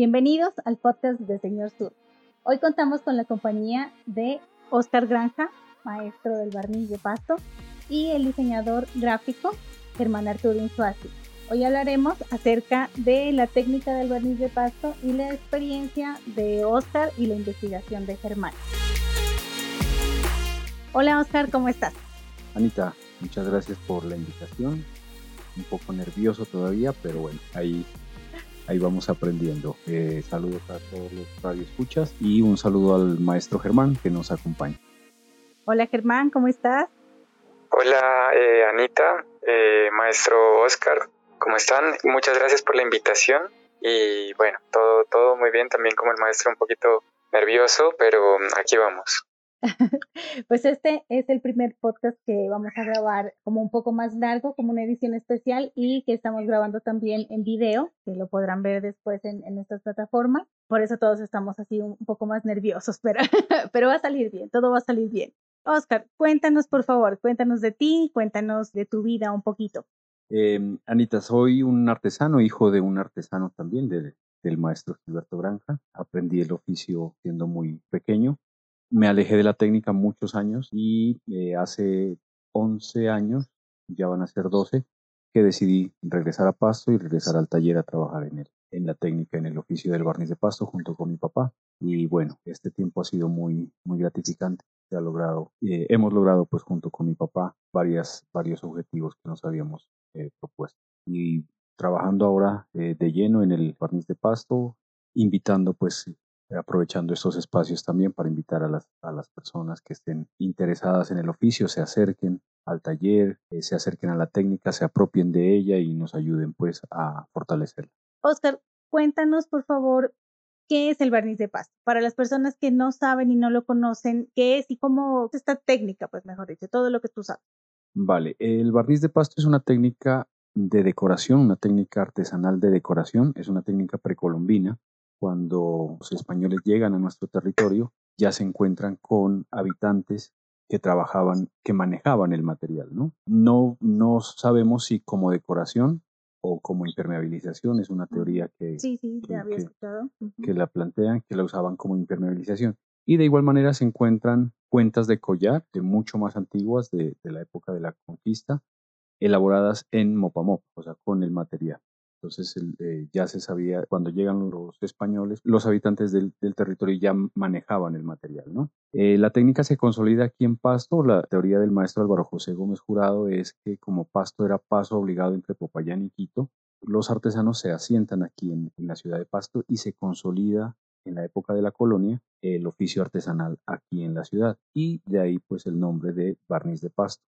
Bienvenidos al podcast de Señor Sur. Hoy contamos con la compañía de Oscar Granja, maestro del barniz de pasto, y el diseñador gráfico Germán Arturo Insuasi. Hoy hablaremos acerca de la técnica del barniz de pasto y la experiencia de Oscar y la investigación de Germán. Hola Oscar, ¿cómo estás? Anita, muchas gracias por la invitación. Un poco nervioso todavía, pero bueno, ahí ahí vamos aprendiendo. Eh, saludos a todos los radioescuchas y un saludo al maestro Germán que nos acompaña. Hola Germán, ¿cómo estás? Hola eh, Anita, eh, maestro Oscar, ¿cómo están? Muchas gracias por la invitación y bueno, todo, todo muy bien, también como el maestro un poquito nervioso, pero aquí vamos. pues este es el primer podcast que vamos a grabar como un poco más largo, como una edición especial y que estamos grabando también en video, que lo podrán ver después en, en nuestras plataformas. Por eso todos estamos así un, poco más nerviosos, pero, pero va a salir bien, todo va a salir bien. Oscar, cuéntanos por favor, cuéntanos de ti, cuéntanos de tu vida un poquito. Em, Anita, soy un artesano, hijo de un artesano también, de, del maestro Gilberto Granja. Aprendí el oficio siendo muy pequeño me alejé de la técnica muchos años y eh, hace 11 años, ya van a ser 12, que decidí regresar a Pasto y regresar al taller a trabajar en, en la técnica, en el oficio del barniz de Pasto junto con mi papá. Y bueno, este tiempo ha sido muy, muy gratificante. Se ha logrado, eh, hemos logrado pues junto con mi papá varias, varios objetivos que nos habíamos eh, propuesto. Y trabajando ahora de lleno en el barniz de Pasto, invitando pues aprovechando estos espacios también para invitar a las, a las personas que estén interesadas en el oficio, se acerquen al taller, eh, se acerquen a la técnica, se apropien de ella y nos ayuden pues a fortalecerla. Oscar, cuéntanos por favor qué es el barniz de pasto. Para las personas que no saben y no lo conocen, qué es y cómo es esta técnica, pues mejor dicho, todo lo que tú sabes. Vale, el barniz de pasto es una técnica de decoración, una técnica artesanal de decoración, es una técnica precolombina cuando los españoles llegan a nuestro territorio, ya se encuentran con habitantes que trabajaban, que manejaban el material, ¿no? No, no sabemos si como decoración o como impermeabilización, es una teoría que, sí, sí, que, había escuchado. que la plantean, que la usaban como impermeabilización. Y de igual manera se encuentran cuentas de collar, de mucho más antiguas, de, de la época de la conquista, elaboradas en mopamop, o sea, con el material. Entonces eh, ya se sabía, cuando llegan los españoles, los habitantes del, territorio ya manejaban el material. ¿no? Eh, la técnica se consolida aquí en Pasto. La teoría del maestro Álvaro José Gómez Jurado es que como Pasto era paso obligado entre Popayán y Quito, los artesanos se asientan aquí en, en la ciudad de Pasto y se consolida en la época de la colonia el oficio artesanal aquí en la ciudad. Y de ahí pues el nombre de barniz de Pasto,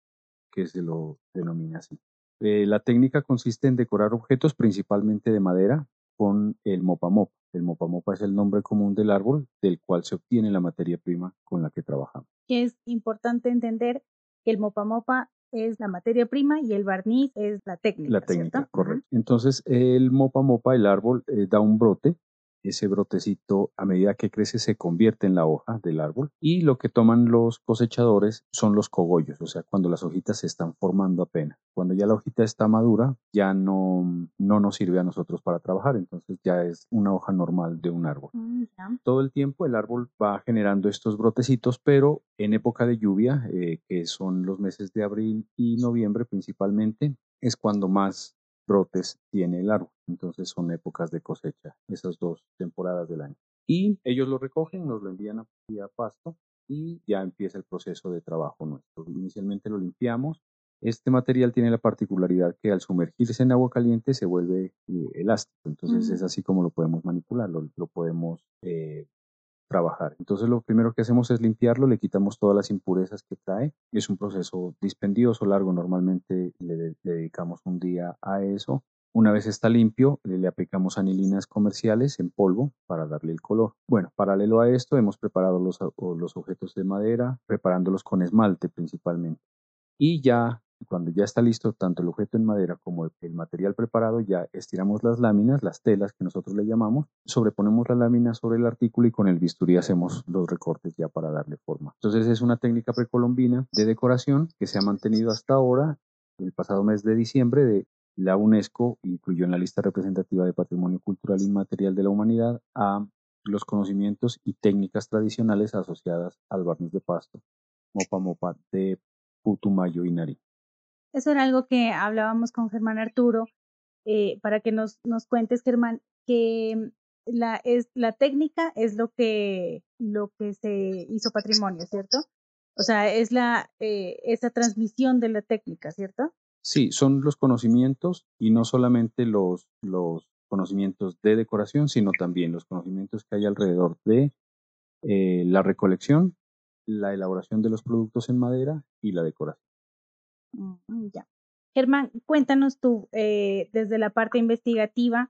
que se lo denomina así. Eh, la técnica consiste en decorar objetos principalmente de madera con el mopamopa. El mopamopa es el nombre común del árbol del cual se obtiene la materia prima con la que trabajamos. Es importante entender que el mopamopa es la materia prima y el barniz es la técnica. La técnica, correcto. Entonces, el mopamopa, el árbol, eh, da un brote ese brotecito a medida que crece se convierte en la hoja del árbol y lo que toman los cosechadores son los cogollos, o sea, cuando las hojitas se están formando apenas. Cuando ya la hojita está madura, ya no, no nos sirve a nosotros para trabajar, entonces ya es una hoja normal de un árbol. Mm, Todo el tiempo el árbol va generando estos brotecitos, pero en época de lluvia, eh, que son los meses de abril y noviembre principalmente, es cuando más brotes tiene el árbol. Entonces son épocas de cosecha, esas dos temporadas del año. Y ellos lo recogen, nos lo envían a, pasto y ya empieza el proceso de trabajo nuestro. Inicialmente lo limpiamos. Este material tiene la particularidad que al sumergirse en agua caliente se vuelve eh, elástico, entonces es así como lo podemos manipular, lo, podemos eh, trabajar. Entonces lo primero que hacemos es limpiarlo, le quitamos todas las impurezas que trae. Es un proceso dispendioso, largo, normalmente le, dedicamos un día a eso. Una vez está limpio, le, aplicamos anilinas comerciales en polvo para darle el color. Bueno, paralelo a esto, hemos preparado los, los objetos de madera, preparándolos con esmalte principalmente. Y ya cuando ya está listo tanto el objeto en madera como el, material preparado, ya estiramos las láminas, las telas que nosotros le llamamos, sobreponemos la lámina sobre el artículo y con el bisturí hacemos los recortes ya para darle forma. Entonces es una técnica precolombina de decoración que se ha mantenido hasta ahora, el pasado mes de diciembre, de la UNESCO incluyó en la lista representativa de Patrimonio Cultural Inmaterial de la Humanidad a los conocimientos y técnicas tradicionales asociadas al barniz de pasto, mopa mopa de Putumayo y Nariño. Eso era algo que hablábamos con Germán Arturo, eh, para que nos, nos cuentes, Germán, que la, es, la técnica es lo que, lo que se hizo patrimonio, ¿cierto? O sea, es la, eh, esa transmisión de la técnica, ¿cierto? Sí, son los conocimientos y no solamente los, los conocimientos de decoración, sino también los conocimientos que hay alrededor de eh, la recolección, la elaboración de los productos en madera y la decoración. Mm, ya. Germán, cuéntanos tú, eh, desde la parte investigativa,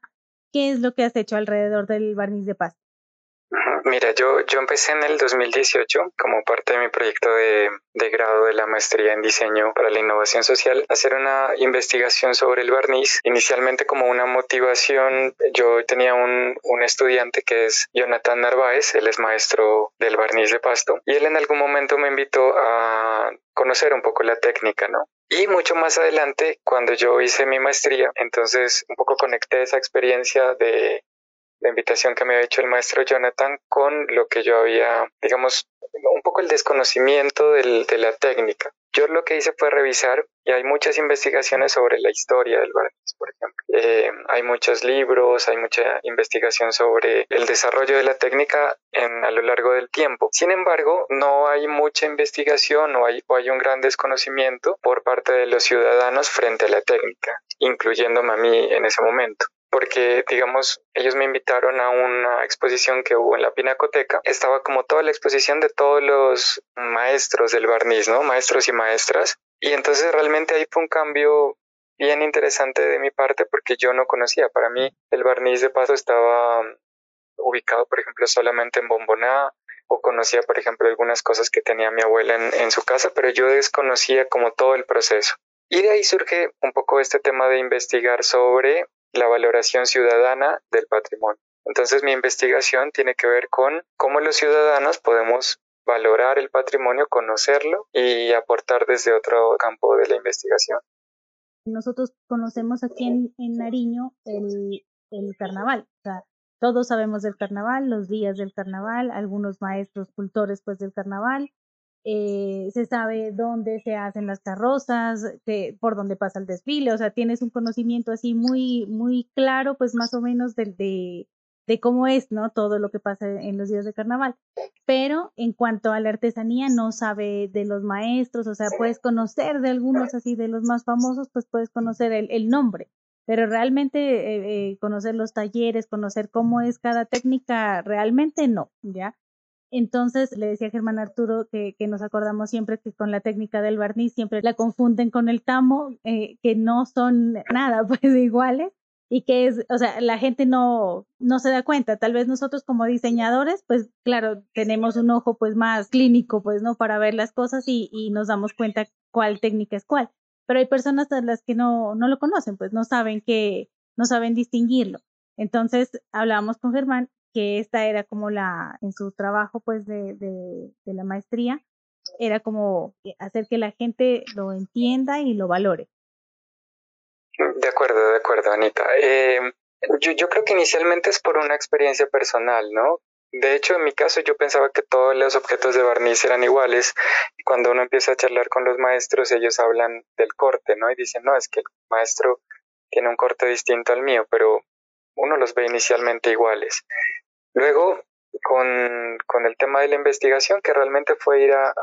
¿qué es lo que has hecho alrededor del barniz de pasta? Mira, yo, yo empecé en el 2018 como parte de mi proyecto de, de, grado de la maestría en diseño para la innovación social, hacer una investigación sobre el barniz. Inicialmente como una motivación, yo tenía un, un estudiante que es Jonathan Narváez, él es maestro del barniz de pasto, y él en algún momento me invitó a conocer un poco la técnica, ¿no? Y mucho más adelante, cuando yo hice mi maestría, entonces un poco conecté esa experiencia de la invitación que me había hecho el maestro Jonathan con lo que yo había, digamos, un poco el desconocimiento del, de la técnica. Yo lo que hice fue revisar y hay muchas investigaciones sobre la historia del barniz, por ejemplo. Eh, hay muchos libros, hay mucha investigación sobre el desarrollo de la técnica en, a lo largo del tiempo. Sin embargo, no hay mucha investigación o hay, o hay un gran desconocimiento por parte de los ciudadanos frente a la técnica, incluyéndome a mí en ese momento porque, digamos, ellos me invitaron a una exposición que hubo en la Pinacoteca. Estaba como toda la exposición de todos los maestros del barniz, ¿no? Maestros y maestras. Y entonces realmente ahí fue un cambio bien interesante de mi parte porque yo no conocía. Para mí el barniz de paso estaba ubicado, por ejemplo, solamente en Bomboná o conocía, por ejemplo, algunas cosas que tenía mi abuela en, en su casa, pero yo desconocía como todo el proceso. Y de ahí surge un poco este tema de investigar sobre la valoración ciudadana del patrimonio. Entonces mi investigación tiene que ver con cómo los ciudadanos podemos valorar el patrimonio, conocerlo y aportar desde otro campo de la investigación. Nosotros conocemos aquí en, en Nariño el, el carnaval, todos sabemos del carnaval, los días del carnaval, algunos maestros cultores pues del carnaval, eh, se sabe dónde se hacen las carrozas, por dónde pasa el desfile, o sea, tienes un conocimiento así muy, muy claro, pues más o menos de, de, de cómo es, ¿no? Todo lo que pasa en los días de carnaval. Pero en cuanto a la artesanía, no sabe de los maestros, o sea, puedes conocer de algunos así, de los más famosos, pues puedes conocer el, el nombre, pero realmente eh, eh, conocer los talleres, conocer cómo es cada técnica, realmente no, ¿ya? Entonces le decía a Germán Arturo que, nos acordamos siempre que con la técnica del barniz siempre la confunden con el tamo, eh, que no son nada pues iguales y que es, o sea, la gente no, no se da cuenta. Tal vez nosotros como diseñadores, pues claro, tenemos un ojo pues más clínico, pues, ¿no? Para ver las cosas y, y nos damos cuenta cuál técnica es cuál. Pero hay personas a las que no, no lo conocen, pues no saben que, no saben distinguirlo. Entonces hablábamos con Germán que esta era como la, en su trabajo pues de, de, de la maestría, era como hacer que la gente lo entienda y lo valore. De acuerdo, de acuerdo, Anita. Eh, yo, yo creo que inicialmente es por una experiencia personal, ¿no? De hecho, en mi caso yo pensaba que todos los objetos de barniz eran iguales. Cuando uno empieza a charlar con los maestros, ellos hablan del corte, ¿no? Y dicen, no, es que el maestro tiene un corte distinto al mío, pero uno los ve inicialmente iguales. Luego, con, con, el tema de la investigación, que realmente fue ir a,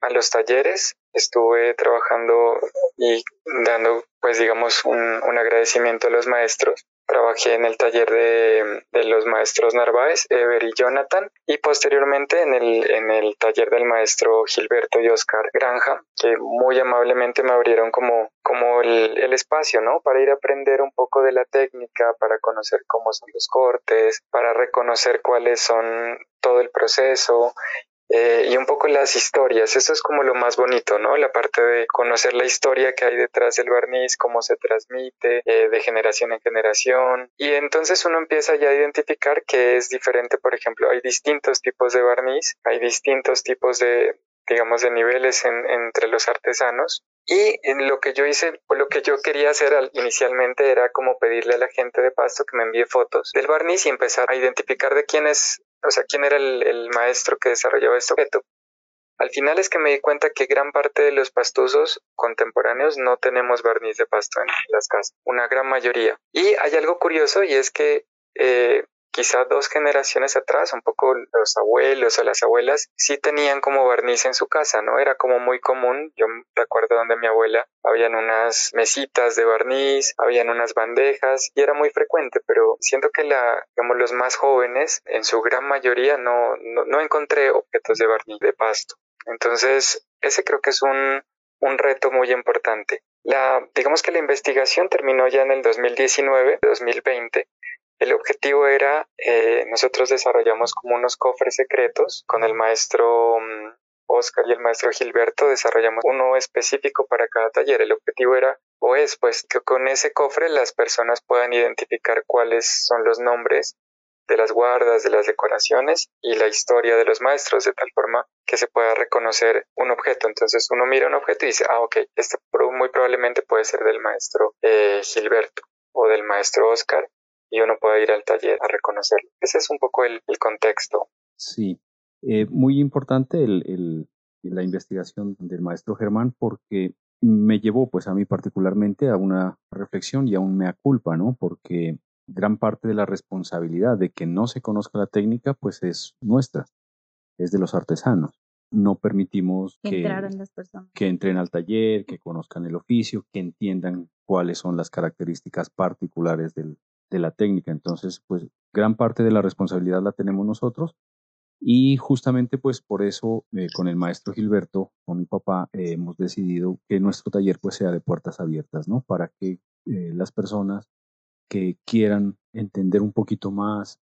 a, los talleres, estuve trabajando y dando, pues digamos, un, un agradecimiento a los maestros Trabajé en el taller de, los maestros Narváez, Ever y Jonathan, y posteriormente en el, en el taller del maestro Gilberto y Oscar Granja, que muy amablemente me abrieron como, como el, el espacio, ¿no? Para ir a aprender un poco de la técnica, para conocer cómo son los cortes, para reconocer cuáles son todo el proceso eh, y un poco las historias. Eso es como lo más bonito, ¿no? La parte de conocer la historia que hay detrás del barniz, cómo se transmite eh, de generación en generación. Y entonces uno empieza ya a identificar que es diferente, por ejemplo, hay distintos tipos de barniz, hay distintos tipos de, digamos, de niveles en, entre los artesanos Y lo que yo hice, lo que yo quería hacer inicialmente era como pedirle a la gente de Pasto que me envíe fotos del barniz y empezar a identificar de quién es, o sea, quién era el, maestro que desarrollaba este objeto. Al final es que me di cuenta que gran parte de los pastosos contemporáneos no tenemos barniz de pasto en las casas, una gran mayoría. Y hay algo curioso y es que eh, quizá dos generaciones atrás, un poco los abuelos o las abuelas sí tenían como barniz en su casa, ¿no? Era como muy común. Yo recuerdo donde mi abuela habían unas mesitas de barniz, habían unas bandejas y era muy frecuente, pero siento que la, digamos, los más jóvenes, en su gran mayoría, no, no, no encontré objetos de barniz de pasto. Entonces, ese creo que es un, un reto muy importante. La, digamos que la investigación terminó ya en el 2019, 2020. El objetivo era, eh, nosotros desarrollamos como unos cofres secretos con el maestro mm, Oscar y el maestro Gilberto, desarrollamos uno específico para cada taller. El objetivo era, o es, pues, que con ese cofre las personas puedan identificar cuáles son los nombres de las guardas, de las decoraciones y la historia de los maestros, de tal forma que se pueda reconocer un objeto. Entonces uno mira un objeto y dice, ah, ok, este muy probablemente puede ser del maestro eh, Gilberto o del maestro Oscar y uno puede ir al taller a reconocerlo. Ese es un poco el, contexto. Sí, eh, muy importante el, la investigación del maestro Germán porque me llevó pues a mí particularmente a una reflexión y a un mea culpa, ¿no? Porque gran parte de la responsabilidad de que no se conozca la técnica, pues es nuestra, es de los artesanos. No permitimos que, que entren al taller, que conozcan el oficio, que entiendan cuáles son las características particulares del, de la técnica. Entonces, pues gran parte de la responsabilidad la tenemos nosotros y justamente pues por eso eh, con el maestro Gilberto, con mi papá, eh, hemos decidido que nuestro taller pues sea de puertas abiertas, ¿no? Para que eh, las personas que quieran entender un poquito más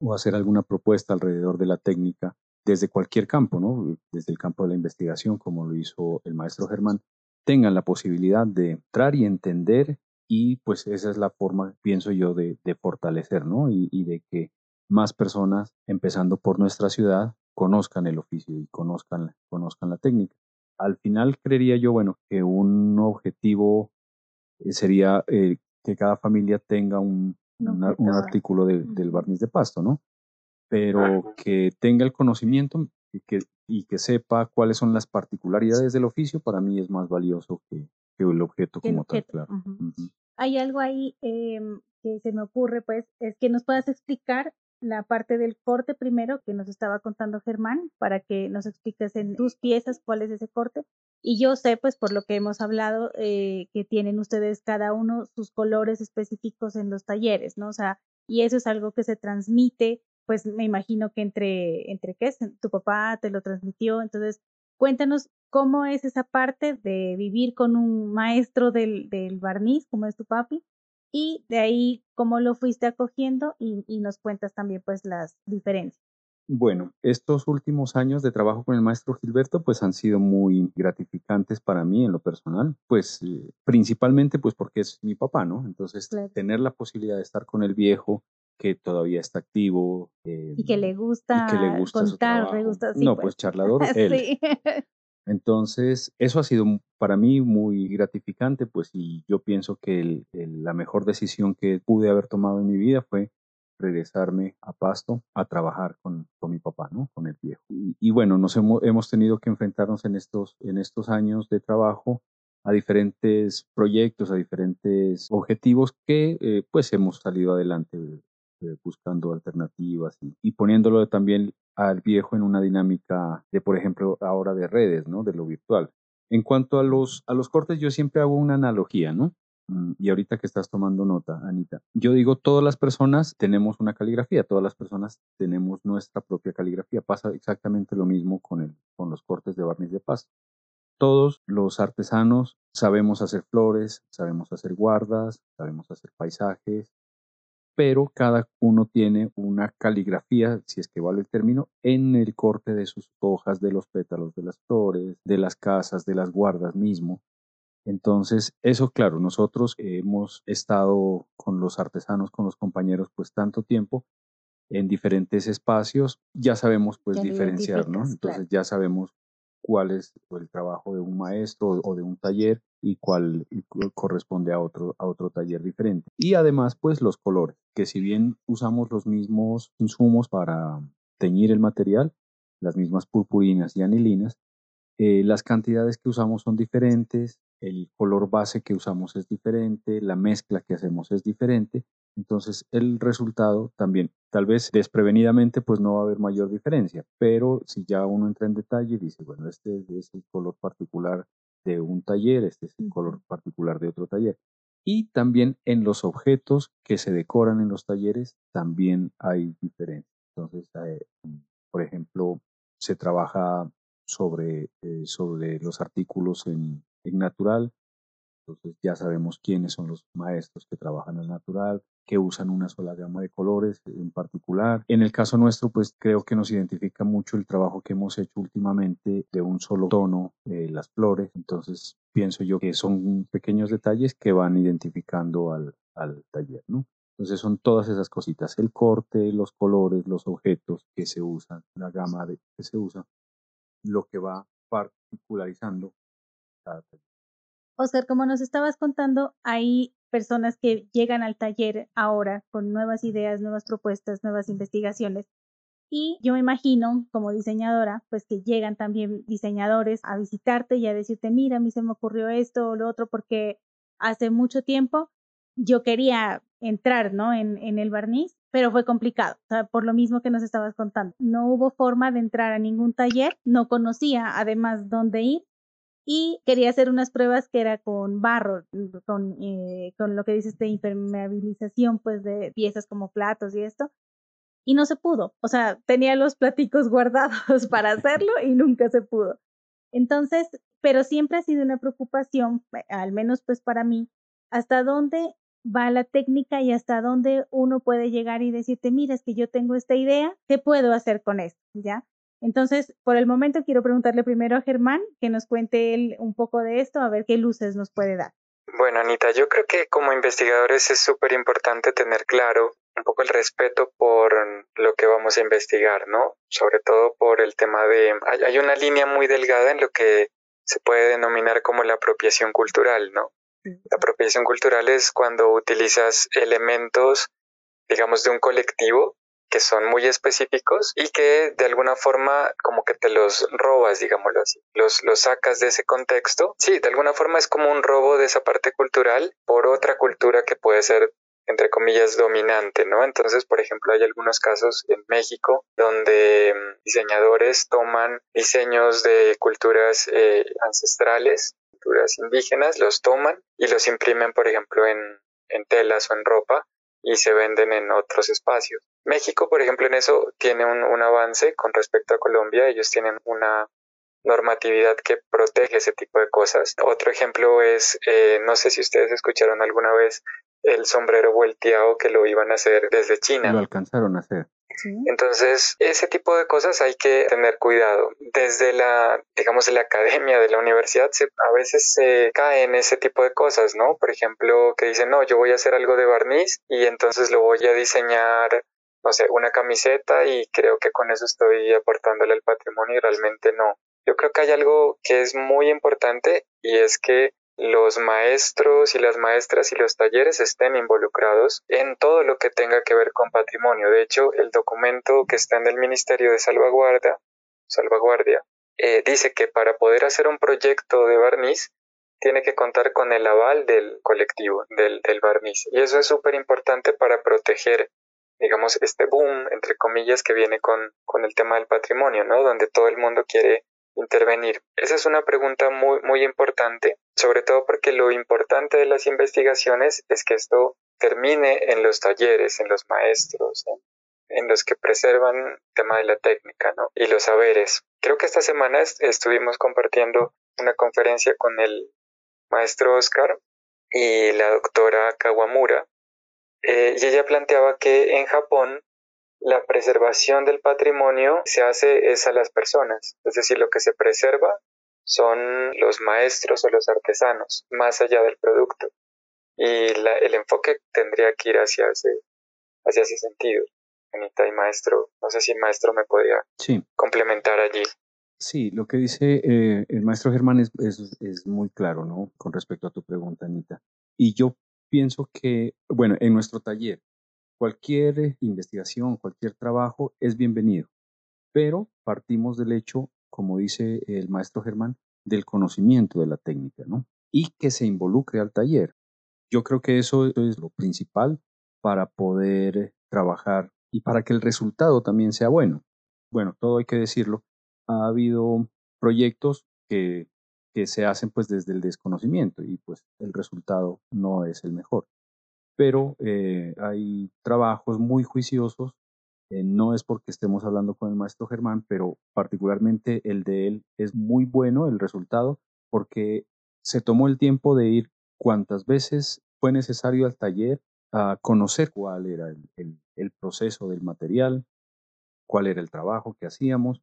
o hacer alguna propuesta alrededor de la técnica desde cualquier campo, ¿no? Desde el campo de la investigación, como lo hizo el maestro Germán, tengan la posibilidad de entrar y entender y pues esa es la forma, pienso yo, de, fortalecer, ¿no? Y, y, de que más personas, empezando por nuestra ciudad, conozcan el oficio y conozcan, conozcan la técnica. Al final creería yo, bueno, que un objetivo eh, sería eh, que cada familia tenga un, un, artículo del barniz de pasto, ¿no? Pero que tenga el conocimiento y que, y que sepa cuáles son las particularidades del oficio, para mí es más valioso que, que el objeto como tal, claro. Hay algo ahí em, que se me ocurre, pues, es que nos puedas explicar la parte del corte primero que nos estaba contando Germán, para que nos expliques en tus piezas cuál es ese corte. Y yo sé, pues por lo que hemos hablado, eh, que tienen ustedes cada uno sus colores específicos en los talleres, ¿no? O sea, y eso es algo que se transmite, pues me imagino que entre, entre qué tu papá te lo transmitió, entonces cuéntanos cómo es esa parte de vivir con un maestro del, del barniz, como es tu papi, y de ahí cómo lo fuiste acogiendo y, y nos cuentas también pues las diferencias. Bueno, estos últimos años de trabajo con el maestro Gilberto pues han sido muy gratificantes para mí en lo personal, pues eh, principalmente pues porque es mi papá, ¿no? Entonces tener la posibilidad de estar con el viejo que todavía está activo. y que le gusta, que le gusta contar, le gusta No, pues, pues charlador, él. Entonces, eso ha sido para mí muy gratificante, pues, y yo pienso que la mejor decisión que pude haber tomado en mi vida fue regresarme a Pasto a trabajar con, con mi papá, ¿no? Con el viejo. Y, bueno, nos hemos, hemos, tenido que enfrentarnos en estos, en estos años de trabajo a diferentes proyectos, a diferentes objetivos que eh, pues hemos salido adelante eh, buscando alternativas y, y, poniéndolo también al viejo en una dinámica de, por ejemplo, ahora de redes, ¿no? De lo virtual. En cuanto a los, a los cortes, yo siempre hago una analogía, ¿no? Mm, y ahorita que estás tomando nota, Anita, yo digo, todas las personas tenemos una caligrafía, todas las personas tenemos nuestra propia caligrafía. Pasa exactamente lo mismo con, el, con los cortes de barniz de pasto. Todos los artesanos sabemos hacer flores, sabemos hacer guardas, sabemos hacer paisajes, pero cada uno tiene una caligrafía, si es que vale el término, en el corte de sus hojas, de los pétalos de las flores, de las casas, de las guardas mismo. Entonces, eso claro, nosotros hemos estado con los artesanos, con los compañeros, pues tanto tiempo en diferentes espacios, ya sabemos pues diferenciar, ¿no? Entonces ya sabemos cuál es el trabajo de un maestro o de un taller y cuál corresponde a otro, a otro taller diferente. Y además, pues los colores, que si bien usamos los mismos insumos para teñir el material, las mismas purpurinas y anilinas, eh, las cantidades que usamos son diferentes, el color base que usamos es diferente, la mezcla que hacemos es diferente, entonces el resultado también, tal vez desprevenidamente, pues no va a haber mayor diferencia, pero si ya uno entra en detalle y dice, bueno, este es el color particular de un taller, este es el color particular de otro taller. Y también en los objetos que se decoran en los talleres también hay diferencias. Entonces, eh, por ejemplo, se trabaja sobre, eh, sobre los artículos en, en natural. Entonces ya sabemos quiénes son los maestros que trabajan en natural, que usan una sola gama de colores en particular. En el caso nuestro, pues creo que nos identifica mucho el trabajo que hemos hecho últimamente de un solo tono, de las flores. Entonces pienso yo que son pequeños detalles que van identificando al, al taller, ¿no? Entonces son todas esas cositas, el corte, los colores, los objetos que se usan, la gama de, que se usa, lo que va particularizando cada taller. Oscar, como nos estabas contando, hay personas que llegan al taller ahora con nuevas ideas, nuevas propuestas, nuevas investigaciones. Y yo me imagino, como diseñadora, pues que llegan también diseñadores a visitarte y a decirte, mira, a mí se me ocurrió esto o lo otro, porque hace mucho tiempo yo quería entrar, ¿no? En, el barniz, pero fue complicado, por lo mismo que nos estabas contando. No hubo forma de entrar a ningún taller, no conocía además dónde ir y quería hacer unas pruebas que era con barro, con, eh, con lo que dices de impermeabilización, pues de piezas como platos y esto, y no se pudo. O sea, tenía los platicos guardados para hacerlo y nunca se pudo. Entonces, pero siempre ha sido una preocupación, eh, al menos pues para mí, hasta dónde va la técnica y hasta dónde uno puede llegar y decirte, mira, es que yo tengo esta idea, ¿qué puedo hacer con esto? ¿Ya? Entonces, por el momento quiero preguntarle primero a Germán que nos cuente él un poco de esto, a ver qué luces nos puede dar. Bueno, Anita, yo creo que como investigadores es súper importante tener claro un poco el respeto por lo que vamos a investigar, ¿no? Sobre todo por el tema de... Hay, una línea muy delgada en lo que se puede denominar como la apropiación cultural, ¿no? La apropiación cultural es cuando utilizas elementos, digamos, de un colectivo que son muy específicos y que de alguna forma como que te los robas, digámoslo así, los, los sacas de ese contexto. Sí, de alguna forma es como un robo de esa parte cultural por otra cultura que puede ser entre comillas, dominante, ¿no? Entonces, por ejemplo, hay algunos casos en México donde mm, diseñadores toman diseños de culturas eh, ancestrales, culturas indígenas, los toman y los imprimen, por ejemplo, en, en telas o en ropa y se venden en otros espacios. México, por ejemplo, en eso tiene un, avance con respecto a Colombia. Ellos tienen una normatividad que protege ese tipo de cosas. Otro ejemplo es, eh, no sé si ustedes escucharon alguna vez el sombrero volteado que lo iban a hacer desde China. Lo alcanzaron a hacer. Entonces, ese tipo de cosas hay que tener cuidado. Desde la, digamos, de la academia, de la universidad, se, a veces se cae en ese tipo de cosas, ¿no? Por ejemplo, que dicen, no, yo voy a hacer algo de barniz y entonces lo voy a diseñar, no sé, una camiseta y creo que con eso estoy aportándole al patrimonio y realmente no. Yo creo que hay algo que es muy importante y es que los maestros y las maestras y los talleres estén involucrados en todo lo que tenga que ver con patrimonio. De hecho, el documento que está en el Ministerio de Salvaguardia, salvaguardia eh, dice que para poder hacer un proyecto de barniz tiene que contar con el aval del colectivo, del, del barniz. Y eso es súper importante para proteger, digamos, este boom, entre comillas, que viene con, con el tema del patrimonio, ¿no? Donde todo el mundo quiere intervenir? Esa es una pregunta muy, muy importante, sobre todo porque lo importante de las investigaciones es que esto termine en los talleres, en los maestros, en, los que preservan el tema de la técnica ¿no? y los saberes. Creo que esta semana estuvimos compartiendo una conferencia con el maestro Oscar y la doctora Kawamura, eh, y ella planteaba que en Japón la preservación del patrimonio se hace es a las personas, es decir, lo que se preserva son los maestros o los artesanos, más allá del producto. Y el enfoque tendría que ir hacia ese, hacia ese sentido. Anita y maestro, no sé si el maestro me podría complementar allí. Sí, lo que dice eh, el maestro Germán es, es, muy claro, ¿no? Con respecto a tu pregunta, Anita. Y yo pienso que, bueno, en nuestro taller, cualquier investigación, cualquier trabajo es bienvenido, pero partimos del hecho, como dice el maestro Germán, del conocimiento de la técnica, ¿no? Y que se involucre al taller. Yo creo que eso es lo principal para poder trabajar y para que el resultado también sea bueno. Bueno, todo hay que decirlo, ha habido proyectos que, que se hacen pues desde el desconocimiento y pues el resultado no es el mejor. Pero eh, hay trabajos muy juiciosos, eh, no es porque estemos hablando con el maestro Germán, pero particularmente el de él es muy bueno el resultado porque se tomó el tiempo de ir cuantas veces fue necesario al taller a conocer cuál era el, el proceso del material, cuál era el trabajo que hacíamos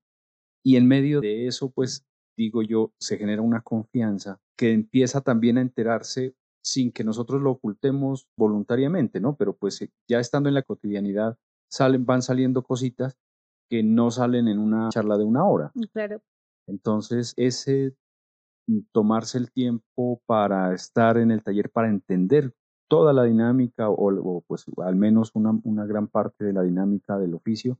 y en medio de eso, pues digo yo, se genera una confianza que empieza también a enterarse sin que nosotros lo ocultemos voluntariamente, ¿no? Pero pues eh, ya estando en la cotidianidad, salen, van saliendo cositas que no salen en una charla de una hora. Mm, claro. Entonces, ese mm, tomarse el tiempo para estar en el taller, para entender toda la dinámica o, pues al menos una, una gran parte de la dinámica del oficio,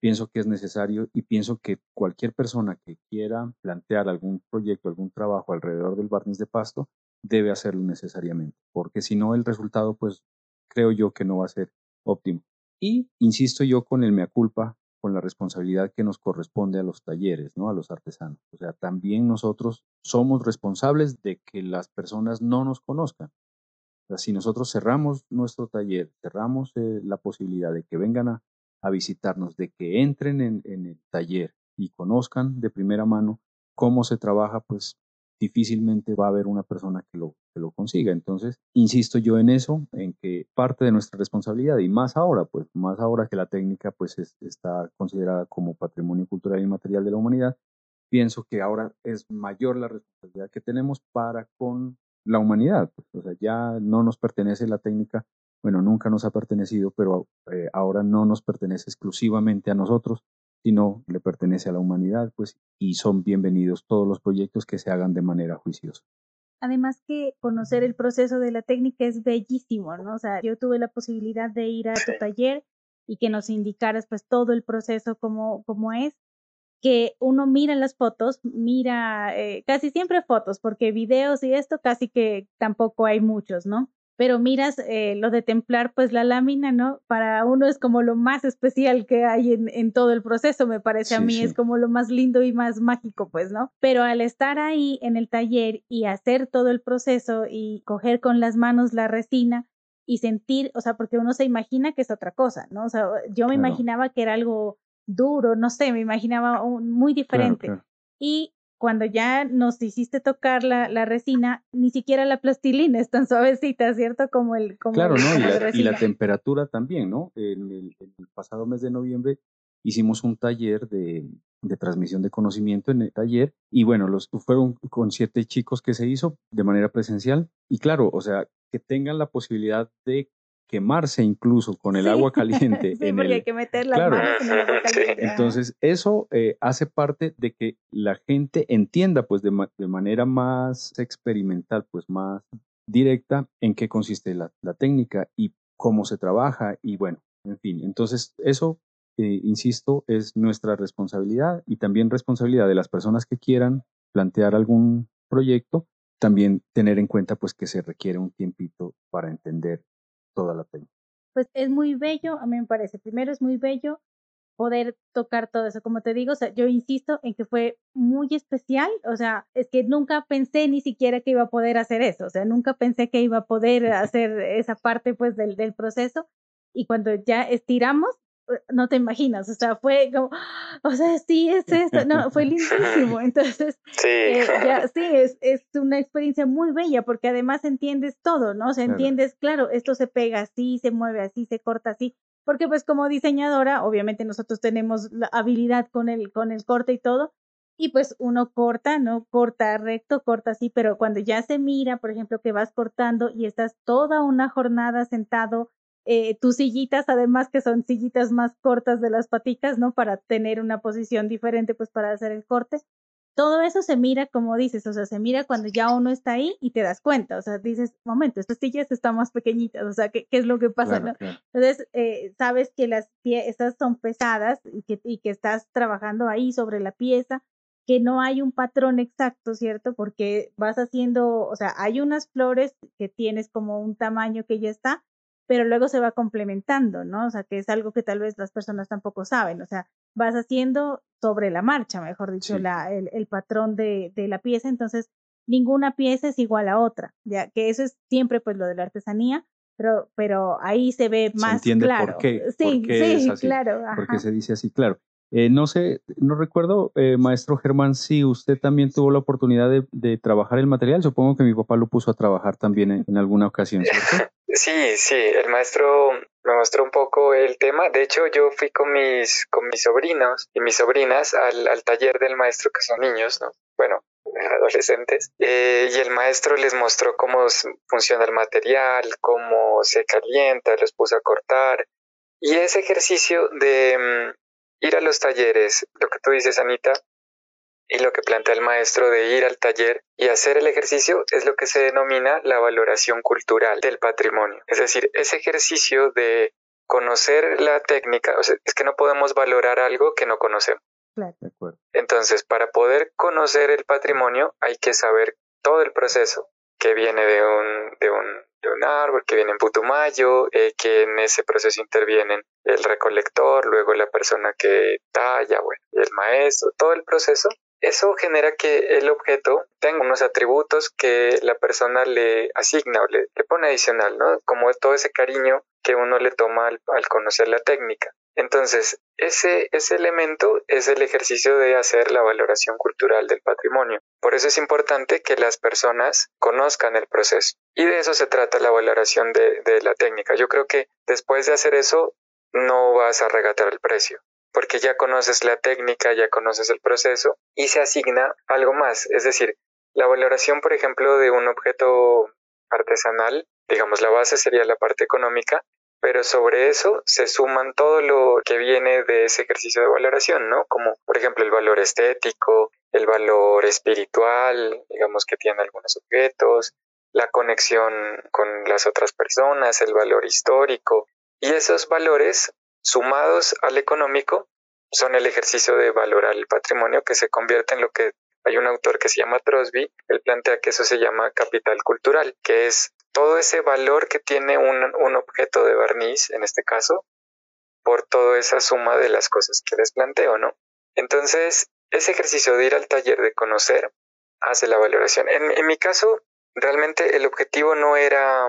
pienso que es necesario y pienso que cualquier persona que quiera plantear algún proyecto, algún trabajo alrededor del barniz de pasto, debe hacerlo necesariamente, porque si no el resultado, pues creo yo que no va a ser óptimo. Y insisto yo con el mea culpa, con la responsabilidad que nos corresponde a los talleres, ¿no? A los artesanos. O sea, también nosotros somos responsables de que las personas no nos conozcan. O sea, si nosotros cerramos nuestro taller, cerramos eh, la posibilidad de que vengan a, a visitarnos, de que entren en, el taller y conozcan de primera mano cómo se trabaja, pues difícilmente va a haber una persona que lo, que lo consiga. Entonces, insisto yo en eso, en que parte de nuestra responsabilidad, y más ahora, pues más ahora que la técnica pues está considerada como patrimonio cultural y material de la humanidad, pienso que ahora es mayor la responsabilidad que tenemos para con la humanidad. Pues, o sea, ya no nos pertenece la técnica bueno, nunca nos ha pertenecido, pero eh, ahora no nos pertenece exclusivamente a nosotros, sino le pertenece a la humanidad, pues, y son bienvenidos todos los proyectos que se hagan de manera juiciosa. Además que conocer el proceso de la técnica es bellísimo, ¿no? O sea, yo tuve la posibilidad de ir a tu taller y que nos indicaras pues todo el proceso como, como es, que uno mira las fotos, mira eh, casi siempre fotos, porque videos y esto casi que tampoco hay muchos, ¿no? Pero miras eh, lo de templar, pues la lámina, ¿no? Para uno es como lo más especial que hay en, en todo el proceso, me parece a mí, es como lo más lindo y más mágico, pues, ¿no? Pero al estar ahí en el taller y hacer todo el proceso y coger con las manos la resina y sentir, o sea, porque uno se imagina que es otra cosa, ¿no? O sea, yo me imaginaba que era algo duro, no sé, me imaginaba muy diferente. Y cuando ya nos hiciste tocar la, la, resina, ni siquiera la plastilina es tan suavecita, ¿cierto? Como el... Como claro, ¿no? Y la, temperatura también, ¿no? En el, pasado mes de noviembre hicimos un taller de, de, transmisión de conocimiento en el taller y bueno, los fueron con siete chicos que se hizo de manera presencial y claro, o sea, que tengan la posibilidad de quemarse incluso con el agua caliente. sí, porque hay que meter las manos en el agua caliente. Entonces, eso eh, hace parte de que la gente entienda, pues, de, de, manera más experimental, pues, más directa, en qué consiste la, la, técnica y cómo se trabaja y bueno, en fin. Entonces, eso, eh, insisto, es nuestra responsabilidad y también responsabilidad de las personas que quieran plantear algún proyecto, también tener en cuenta, pues, que se requiere un tiempito para entender toda la técnica. Pues es muy bello, a mí me parece. Primero es muy bello poder tocar todo eso. Como te digo, o sea, yo insisto en que fue muy especial, o sea, es que nunca pensé ni siquiera que iba a poder hacer eso, o sea, nunca pensé que iba a poder hacer esa parte pues del, del proceso y cuando ya estiramos, no te imaginas, o sea, fue como, o sea, sí es esto, no, fue lindísimo, entonces, sí, eh, ya, sí es, es una experiencia muy bella porque además entiendes todo, ¿no? O sea, entiendes, claro, esto se pega así, se mueve así, se corta así, porque pues como diseñadora, obviamente nosotros tenemos la habilidad con el, con el corte y todo, y pues uno corta, ¿no? Corta recto, corta así, pero cuando ya se mira, por ejemplo, que vas cortando y estás toda una jornada sentado eh, tus sillitas, además que son sillitas más cortas de las paticas, ¿no? Para tener una posición diferente, pues para hacer el corte. Todo eso se mira, como dices, o sea, se mira cuando ya uno está ahí y te das cuenta, o sea, dices, momento, estas sillas están más pequeñitas, o sea, ¿qué, qué es lo que pasa? ¿no? Entonces, eh, sabes que las piezas son pesadas y que, y que estás trabajando ahí sobre la pieza, que no hay un patrón exacto, ¿cierto? Porque vas haciendo, o sea, hay unas flores que tienes como un tamaño que ya está, pero luego se va complementando, ¿no? O sea, que es algo que tal vez las personas tampoco saben, o sea, vas haciendo sobre la marcha, mejor dicho, la, el, el, patrón de, de, la pieza, entonces ninguna pieza es igual a otra, ya que eso es siempre pues lo de la artesanía, pero, pero ahí se ve más se entiende claro. por qué, sí, por qué sí, es así, claro. Porque se dice así, claro. Eh, no sé, no recuerdo, eh, maestro Germán, si usted también tuvo la oportunidad de, de, trabajar el material. Supongo que mi papá lo puso a trabajar también en, en alguna ocasión, ¿cierto? Sí, sí, el maestro me mostró un poco el tema. De hecho, yo fui con mis, con mis sobrinos y mis sobrinas al, al taller del maestro, que son niños, ¿no? Bueno, adolescentes, eh, y el maestro les mostró cómo funciona el material, cómo se calienta, los puso a cortar. Y ese ejercicio de mm, ir a los talleres, lo que tú dices, Anita, y lo que plantea el maestro de ir al taller y hacer el ejercicio es lo que se denomina la valoración cultural del patrimonio. Es decir, ese ejercicio de conocer la técnica, o sea, es que no podemos valorar algo que no conocemos. Claro. De acuerdo. Entonces, para poder conocer el patrimonio hay que saber todo el proceso que viene de un, de un, de un árbol, que viene en Putumayo, eh, que en ese proceso intervienen el recolector, luego la persona que talla, bueno, y el maestro, todo el proceso eso genera que el objeto tenga unos atributos que la persona le asigna o le, pone adicional, ¿no? Como todo ese cariño que uno le toma al, conocer la técnica. Entonces, ese, ese elemento es el ejercicio de hacer la valoración cultural del patrimonio. Por eso es importante que las personas conozcan el proceso. Y de eso se trata la valoración de, de la técnica. Yo creo que después de hacer eso, no vas a regatar el precio porque ya conoces la técnica, ya conoces el proceso y se asigna algo más. Es decir, la valoración, por ejemplo, de un objeto artesanal, digamos, la base sería la parte económica, pero sobre eso se suman todo lo que viene de ese ejercicio de valoración, ¿no? Como, por ejemplo, el valor estético, el valor espiritual, digamos, que tiene algunos objetos, la conexión con las otras personas, el valor histórico. Y esos valores sumados al económico, son el ejercicio de valorar el patrimonio que se convierte en lo que hay un autor que se llama Trosby, él plantea que eso se llama capital cultural, que es todo ese valor que tiene un, un objeto de barniz, en este caso, por toda esa suma de las cosas que les planteo, ¿no? Entonces, ese ejercicio de ir al taller de conocer hace la valoración. En, en mi caso, realmente el objetivo no era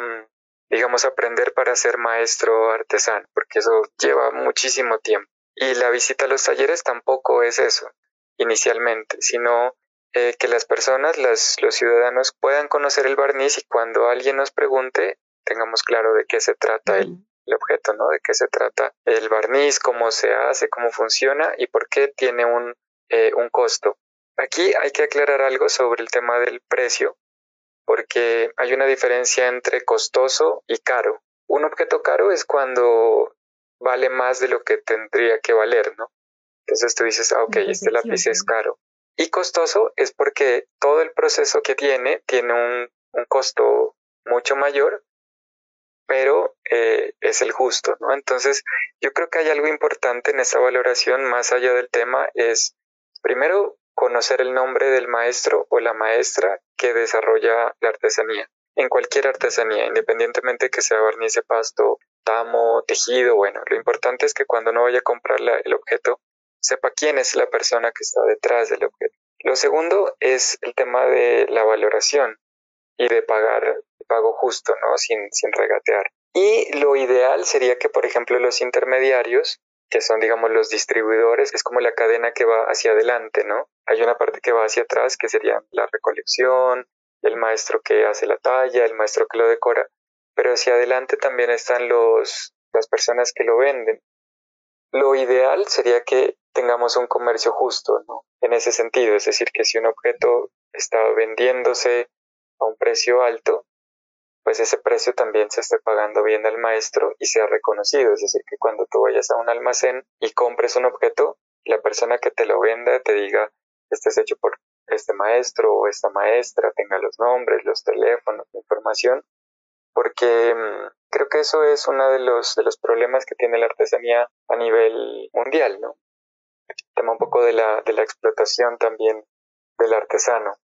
digamos, aprender para ser maestro artesano, porque eso lleva muchísimo tiempo. Y la visita a los talleres tampoco es eso, inicialmente, sino eh, que las personas, las, los ciudadanos puedan conocer el barniz y cuando alguien nos pregunte, tengamos claro de qué se trata el, el objeto, ¿no? De qué se trata el barniz, cómo se hace, cómo funciona y por qué tiene un, eh, un costo. Aquí hay que aclarar algo sobre el tema del precio, porque hay una diferencia entre costoso y caro. Un objeto caro es cuando vale más de lo que tendría que valer, ¿no? Entonces tú dices, ah, ok, este lápiz es caro. Y costoso es porque todo el proceso que tiene tiene un, un costo mucho mayor, pero eh, es el justo, ¿no? Entonces yo creo que hay algo importante en esta valoración, más allá del tema, es primero conocer el nombre del maestro o la maestra que desarrolla la artesanía. En cualquier artesanía, independientemente que sea barniz pasto, tamo, tejido, bueno, lo importante es que cuando no vaya a comprar el objeto, sepa quién es la persona que está detrás del objeto. Lo segundo es el tema de la valoración y de pagar pago justo, ¿no? Sin regatear. Y lo ideal sería que, por ejemplo, los intermediarios que son, digamos, los distribuidores, es como la cadena que va hacia adelante, ¿no? Hay una parte que va hacia atrás, que sería la recolección, el maestro que hace la talla, el maestro que lo decora, pero hacia adelante también están los, las personas que lo venden. Lo ideal sería que tengamos un comercio justo, ¿no? En ese sentido, es decir, que si un objeto está vendiéndose a un precio alto, pues ese precio también se esté pagando bien al maestro y sea reconocido. Es decir, que cuando tú vayas a un almacén y compres un objeto, la persona que te lo venda te diga, este es hecho por este maestro o esta maestra, tenga los nombres, los teléfonos, la información, porque mm, creo que eso es uno de los, de los problemas que tiene la artesanía a nivel mundial, ¿no? El tema un poco de la, de la explotación también del artesano.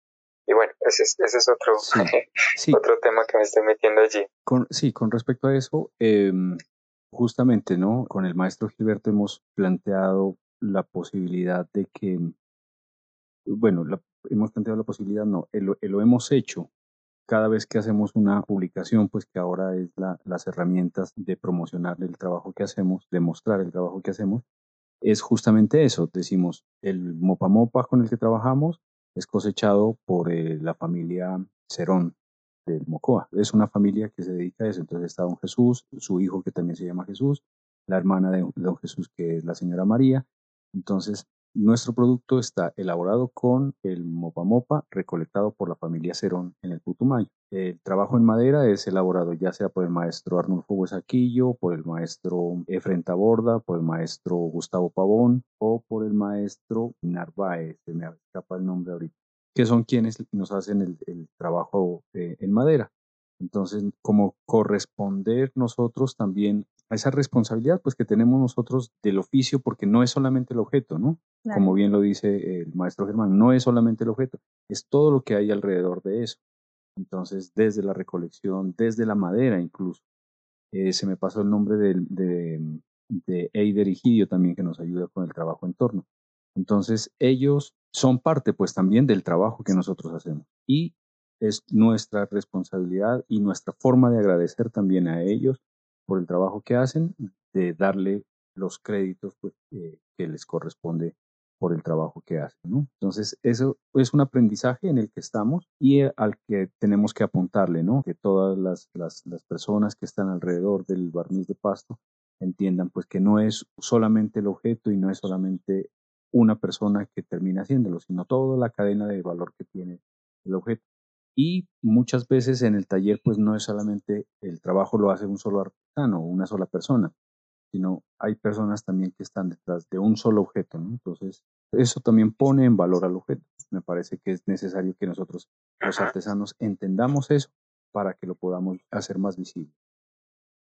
Y bueno, ese es, ese es otro, otro tema que me estoy metiendo allí. Con, sí, con respecto a eso, em, justamente, ¿no? Con el maestro Gilberto hemos planteado la posibilidad de que, bueno, hemos planteado la posibilidad, no, lo, lo hemos hecho cada vez que hacemos una publicación, pues que ahora es la, las herramientas de promocionar el trabajo que hacemos, de mostrar el trabajo que hacemos, es justamente eso. Decimos, el mopa mopa con el que trabajamos es cosechado por eh, la familia Cerón del Mocoa. Es una familia que se dedica a eso. Entonces está don Jesús, su hijo que también se llama Jesús, la hermana de don Jesús que es la señora María. Entonces nuestro producto está elaborado con el mopa mopa recolectado por la familia Cerón en el Putumayo. El trabajo en madera es elaborado ya sea por el maestro Arnulfo Huesaquillo, por el maestro Efren Taborda, por el maestro Gustavo Pavón o por el maestro Narváez, se me escapa el nombre ahorita, que son quienes nos hacen el, trabajo eh, en madera. Entonces, como corresponder nosotros también a esa responsabilidad pues que tenemos nosotros del oficio, porque no es solamente el objeto, ¿no? Como bien lo dice el maestro Germán, no es solamente el objeto, es todo lo que hay alrededor de eso. Entonces, desde la recolección, desde la madera incluso. Eh, se me pasó el nombre de, de, de Eider Gidio también, que nos ayuda con el trabajo en torno. Entonces, ellos son parte pues también del trabajo que nosotros hacemos. Y es nuestra responsabilidad y nuestra forma de agradecer también a ellos por el trabajo que hacen, de darle los créditos pues, que les corresponde por el trabajo que hacen. Entonces, eso es un aprendizaje en el que estamos y al que tenemos que apuntarle, ¿no? que todas las, las, las personas que están alrededor del barniz de pasto entiendan pues que no es solamente el objeto y no es solamente una persona que termina haciéndolo, sino toda la cadena de valor que tiene el objeto. Y muchas veces en el taller, pues no es solamente el trabajo lo hace un solo artesano o una sola persona, sino hay personas también que están detrás de un solo objeto, ¿no? Entonces, eso también pone en valor al objeto. Me parece que es necesario que nosotros, los artesanos, entendamos eso para que lo podamos hacer más visible.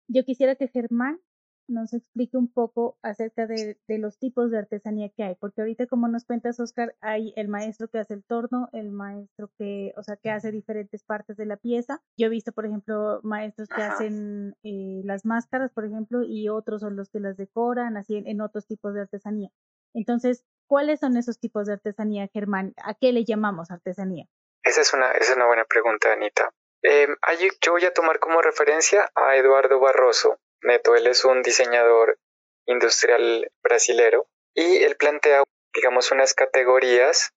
Yo quisiera que Germán nos explique un poco acerca de, de, los tipos de artesanía que hay, porque ahorita como nos cuentas Oscar, hay el maestro que hace el torno, el maestro que, o sea, que hace diferentes partes de la pieza. Yo he visto, por ejemplo, maestros que hacen eh, las máscaras, por ejemplo, y otros son los que las decoran, así en, otros tipos de artesanía. Entonces, ¿cuáles son esos tipos de artesanía, Germán? ¿A qué le llamamos artesanía? Esa es una, esa es una buena pregunta, Anita. Eh, yo voy a tomar como referencia a Eduardo Barroso, Neto, él es un diseñador industrial brasilero y él plantea, digamos, unas categorías.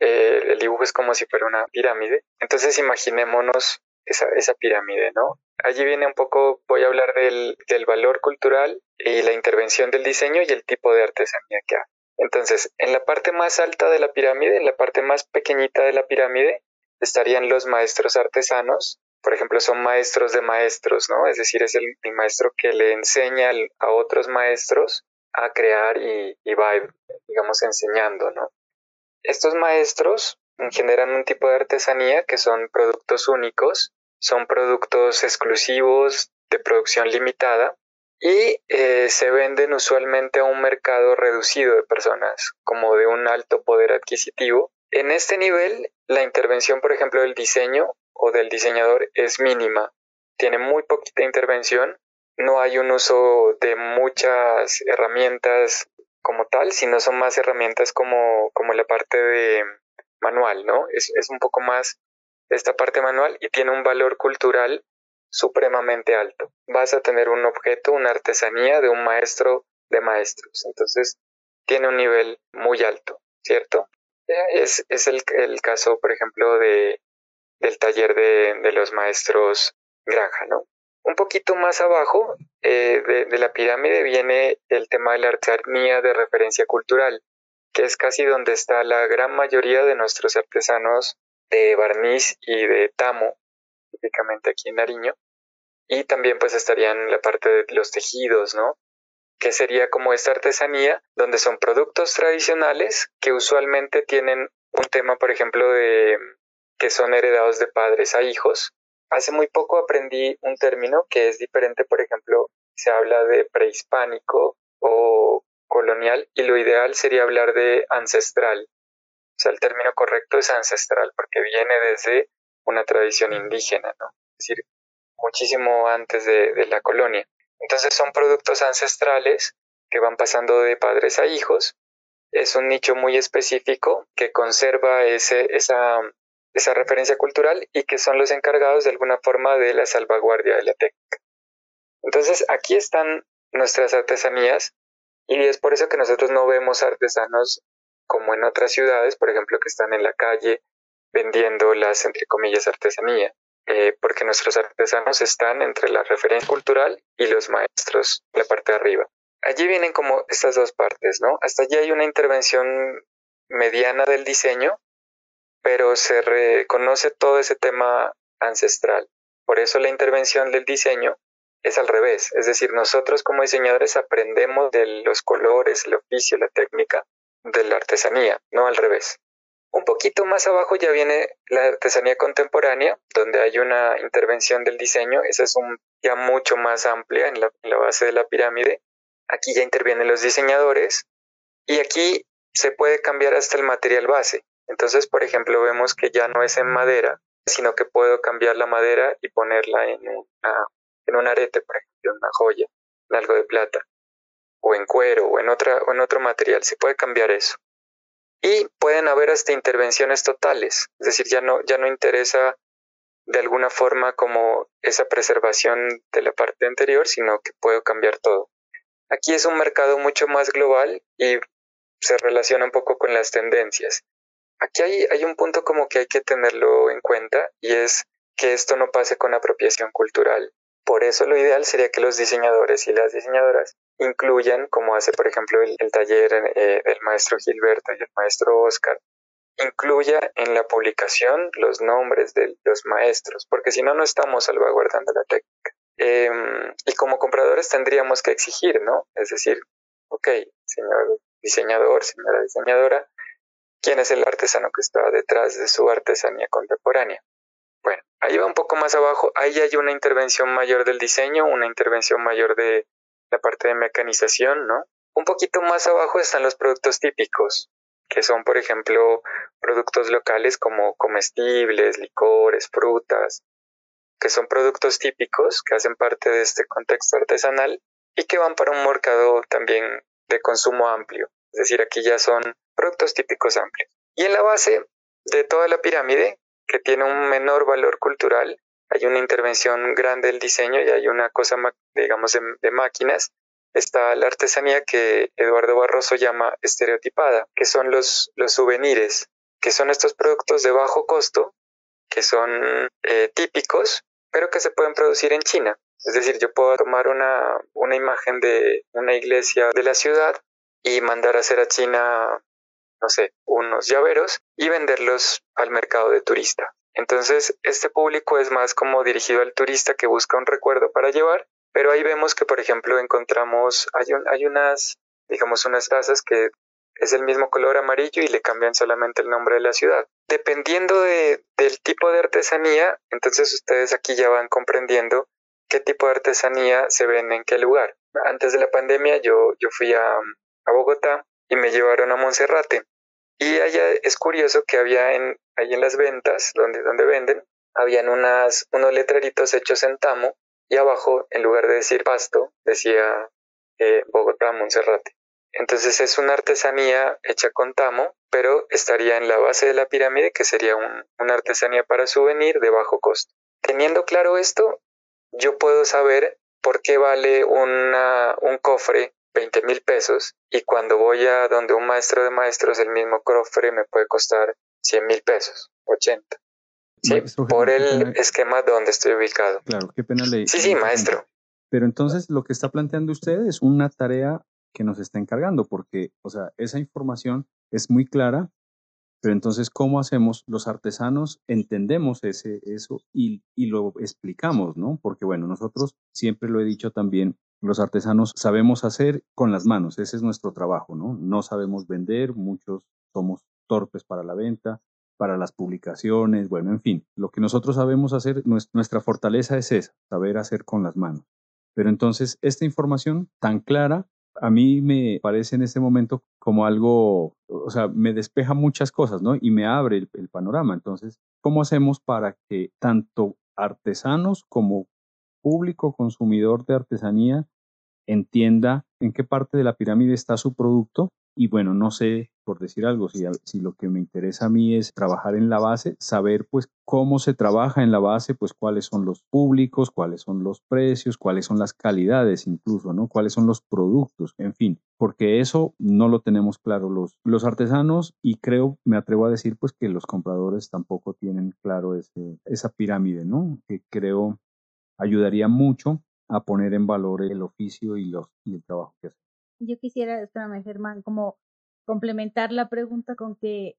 Eh, el dibujo es como si fuera una pirámide. Entonces imaginémonos esa, esa pirámide, ¿no? Allí viene un poco, voy a hablar del, del valor cultural y la intervención del diseño y el tipo de artesanía que hay. Entonces, en la parte más alta de la pirámide, en la parte más pequeñita de la pirámide, estarían los maestros artesanos, por ejemplo, son maestros de maestros, ¿no? Es decir, es el, maestro que le enseña a otros maestros a crear y, va, digamos, enseñando, ¿no? Estos maestros generan un tipo de artesanía que son productos únicos, son productos exclusivos de producción limitada y eh, se venden usualmente a un mercado reducido de personas, como de un alto poder adquisitivo. En este nivel, la intervención, por ejemplo, del diseño o del diseñador es mínima, tiene muy poquita intervención, no hay un uso de muchas herramientas como tal, sino son más herramientas como, como la parte de manual, ¿no? Es, es un poco más esta parte manual y tiene un valor cultural supremamente alto. Vas a tener un objeto, una artesanía de un maestro de maestros. Entonces, tiene un nivel muy alto, ¿cierto? Es, es el, el, caso, por ejemplo, de del taller de, los maestros Granja, ¿no? Un poquito más abajo eh, de, la pirámide viene el tema de la artesanía de referencia cultural, que es casi donde está la gran mayoría de nuestros artesanos de barniz y de tamo, específicamente aquí en Nariño. Y también pues estarían la parte de los tejidos, ¿no? Que sería como esta artesanía donde son productos tradicionales que usualmente tienen un tema, por ejemplo, de que son heredados de padres a hijos. Hace muy poco aprendí un término que es diferente, por ejemplo, se habla de prehispánico o colonial y lo ideal sería hablar de ancestral. O sea, el término correcto es ancestral porque viene desde una tradición indígena, ¿no? Es decir, muchísimo antes de, la colonia. Entonces son productos ancestrales que van pasando de padres a hijos. Es un nicho muy específico que conserva ese, esa, esa referencia cultural y que son los encargados de alguna forma de la salvaguardia de la técnica. Entonces aquí están nuestras artesanías y es por eso que nosotros no vemos artesanos como en otras ciudades, por ejemplo, que están en la calle vendiendo las, entre comillas, artesanía, eh, porque nuestros artesanos están entre la referencia cultural y los maestros, la parte de arriba. Allí vienen como estas dos partes, ¿no? Hasta allí hay una intervención mediana del diseño, pero se reconoce todo ese tema ancestral. Por eso la intervención del diseño es al revés, es decir, nosotros como diseñadores aprendemos de los colores, el oficio, la técnica de la artesanía, no al revés. Un poquito más abajo ya viene la artesanía contemporánea, donde hay una intervención del diseño, esa es ya mucho más amplia en la base de la pirámide. Aquí ya intervienen los diseñadores y aquí se puede cambiar hasta el material base. Entonces, por ejemplo, vemos que ya no es en madera, sino que puedo cambiar la madera y ponerla en un arete, por ejemplo, en una joya, en algo de plata, o en cuero, o en, otra, o en otro material, se puede cambiar eso. Y pueden haber hasta intervenciones totales, es decir, ya no, ya no interesa de alguna forma como esa preservación de la parte anterior, sino que puedo cambiar todo. Aquí es un mercado mucho más global y se relaciona un poco con las tendencias. Aquí hay, un punto como que hay que tenerlo en cuenta y es que esto no pase con apropiación cultural. Por eso lo ideal sería que los diseñadores y las diseñadoras incluyan, como hace por ejemplo el, taller eh, del maestro Gilberto y el maestro Oscar, incluya en la publicación los nombres de los maestros, porque si no, no estamos salvaguardando la técnica. Em, y como compradores tendríamos que exigir, ¿no? Es decir, ok, señor diseñador, señora diseñadora, ¿quién es el artesano que está detrás de su artesanía contemporánea? Bueno, ahí va un poco más abajo, ahí hay una intervención mayor del diseño, una intervención mayor de la parte de mecanización, ¿no? Un poquito más abajo están los productos típicos, que son, por ejemplo, productos locales como comestibles, licores, frutas, que son productos típicos que hacen parte de este contexto artesanal y que van para un mercado también de consumo amplio. Es decir, aquí ya son productos típicos amplios. Y en la base de toda la pirámide que tiene un menor valor cultural, hay una intervención grande del diseño y hay una cosa, digamos, de, máquinas, está la artesanía que Eduardo Barroso llama estereotipada, que son los, los souvenirs, que son estos productos de bajo costo, que son eh, típicos, pero que se pueden producir en China. Es decir, yo puedo tomar una, una imagen de una iglesia de la ciudad y mandar a hacer a China no sé, unos llaveros y venderlos al mercado de turista. Entonces, este público es más como dirigido al turista que busca un recuerdo para llevar, pero ahí vemos que, por ejemplo, encontramos, hay, unas, digamos, unas tazas que es el mismo color amarillo y le cambian solamente el nombre de la ciudad. Dependiendo de, del tipo de artesanía, entonces ustedes aquí ya van comprendiendo qué tipo de artesanía se ven en qué lugar. Antes de la pandemia yo, yo fui a, a Bogotá y me llevaron a Monserrate. Y allá es curioso que había en, ahí en las ventas, donde, venden, habían unos letreritos hechos en tamo y abajo, en lugar de decir pasto, decía eh, Bogotá, Monserrate. Entonces es una artesanía hecha con tamo, pero estaría en la base de la pirámide, que sería un, una artesanía para souvenir de bajo costo. Teniendo claro esto, yo puedo saber por qué vale una, un cofre 20 mil pesos y cuando voy a donde un maestro de maestros el mismo cofre me puede costar 100 mil pesos, 80. Sí, por el esquema donde estoy ubicado. Claro, qué pena le. Sí, sí, maestro. Pero entonces lo que está planteando usted es una tarea que nos está encargando, porque, o sea, esa información es muy clara, Pero entonces, ¿cómo hacemos? Los artesanos entendemos ese, eso y, y lo explicamos, ¿no? Porque bueno, nosotros siempre lo he dicho también, los artesanos sabemos hacer con las manos, ese es nuestro trabajo, ¿no? No sabemos vender, muchos somos torpes para la venta, para las publicaciones, bueno, en fin, lo que nosotros sabemos hacer, nuestra fortaleza es esa, saber hacer con las manos. Pero entonces, esta información tan clara, a mí me parece en este momento como algo, o sea, me despeja muchas cosas, ¿no? Y me abre el, el panorama. Entonces, ¿cómo hacemos para que tanto artesanos como público consumidor de artesanía entienda en qué parte de la pirámide está su producto y bueno, no sé, por decir algo, si, si, lo que me interesa a mí es trabajar en la base, saber pues cómo se trabaja en la base, pues cuáles son los públicos, cuáles son los precios, cuáles son las calidades incluso, ¿no? Cuáles son los productos, en fin, porque eso no lo tenemos claro los, los artesanos y creo, me atrevo a decir pues que los compradores tampoco tienen claro ese, esa pirámide, ¿no? Que creo ayudaría mucho a poner en valor el oficio y, los, y el trabajo que hacen. Yo quisiera, espérame Germán, como complementar la pregunta con que,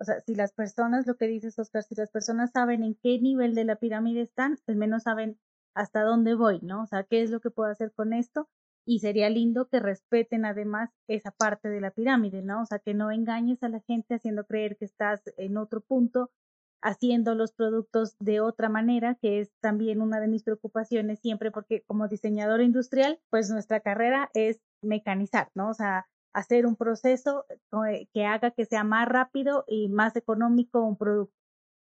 o sea, si las personas, lo que dices Oscar, si las personas saben en qué nivel de la pirámide están, al menos saben hasta dónde voy, ¿no? O sea, qué es lo que puedo hacer con esto y sería lindo que respeten además esa parte de la pirámide, ¿no? O sea, que no engañes a la gente haciendo creer que estás en otro punto haciendo los productos de otra manera, que es también una de mis preocupaciones siempre, porque como diseñador industrial, pues nuestra carrera es mecanizar, ¿no? O sea, hacer un proceso eh, que haga que sea más rápido y más económico un producto.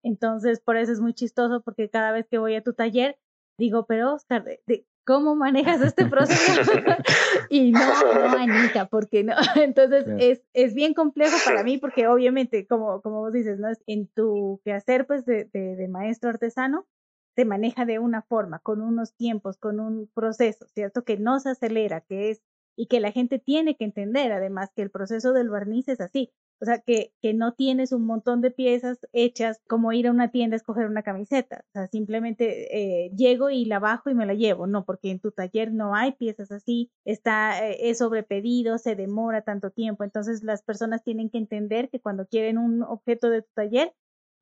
Entonces, por eso es muy chistoso, porque cada vez que voy a tu taller, digo, pero Oscar, de, ¿cómo manejas este proceso? y no, no, Anita, porque no. Entonces es, es bien complejo para mí porque obviamente, como, como vos dices, ¿no? En tu quehacer pues de, de, de maestro artesano, se maneja de una forma, con unos tiempos, con un proceso, ¿cierto? Que no se acelera, que es, y que la gente tiene que entender además que el proceso del barniz es así. O sea, que, que no tienes un montón de piezas hechas como ir a una tienda a escoger una camiseta. O sea, simplemente eh, llego y la bajo y me la llevo. No, porque en tu taller no hay piezas así, está, eh, es sobrepedido, se demora tanto tiempo. Entonces, las personas tienen que entender que cuando quieren un objeto de tu taller,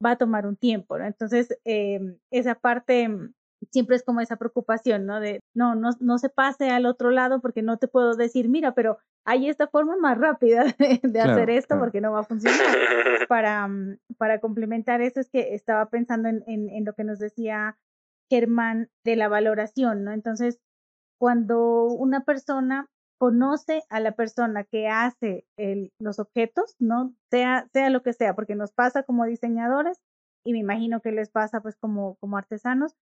va a tomar un tiempo. Entonces, eh, esa parte siempre es como esa preocupación, ¿no? De, no, no, no se pase al otro lado porque no te puedo decir, mira, pero hay esta forma más rápida de, hacer esto porque no va a funcionar. Para, mm, para complementar eso es que estaba pensando en, en, lo que nos decía Germán de la valoración, ¿no? Entonces, cuando una persona conoce a la persona que hace el, los objetos, ¿no? Sea, sea lo que sea, porque nos pasa como diseñadores y me imagino que les pasa pues como, como artesanos,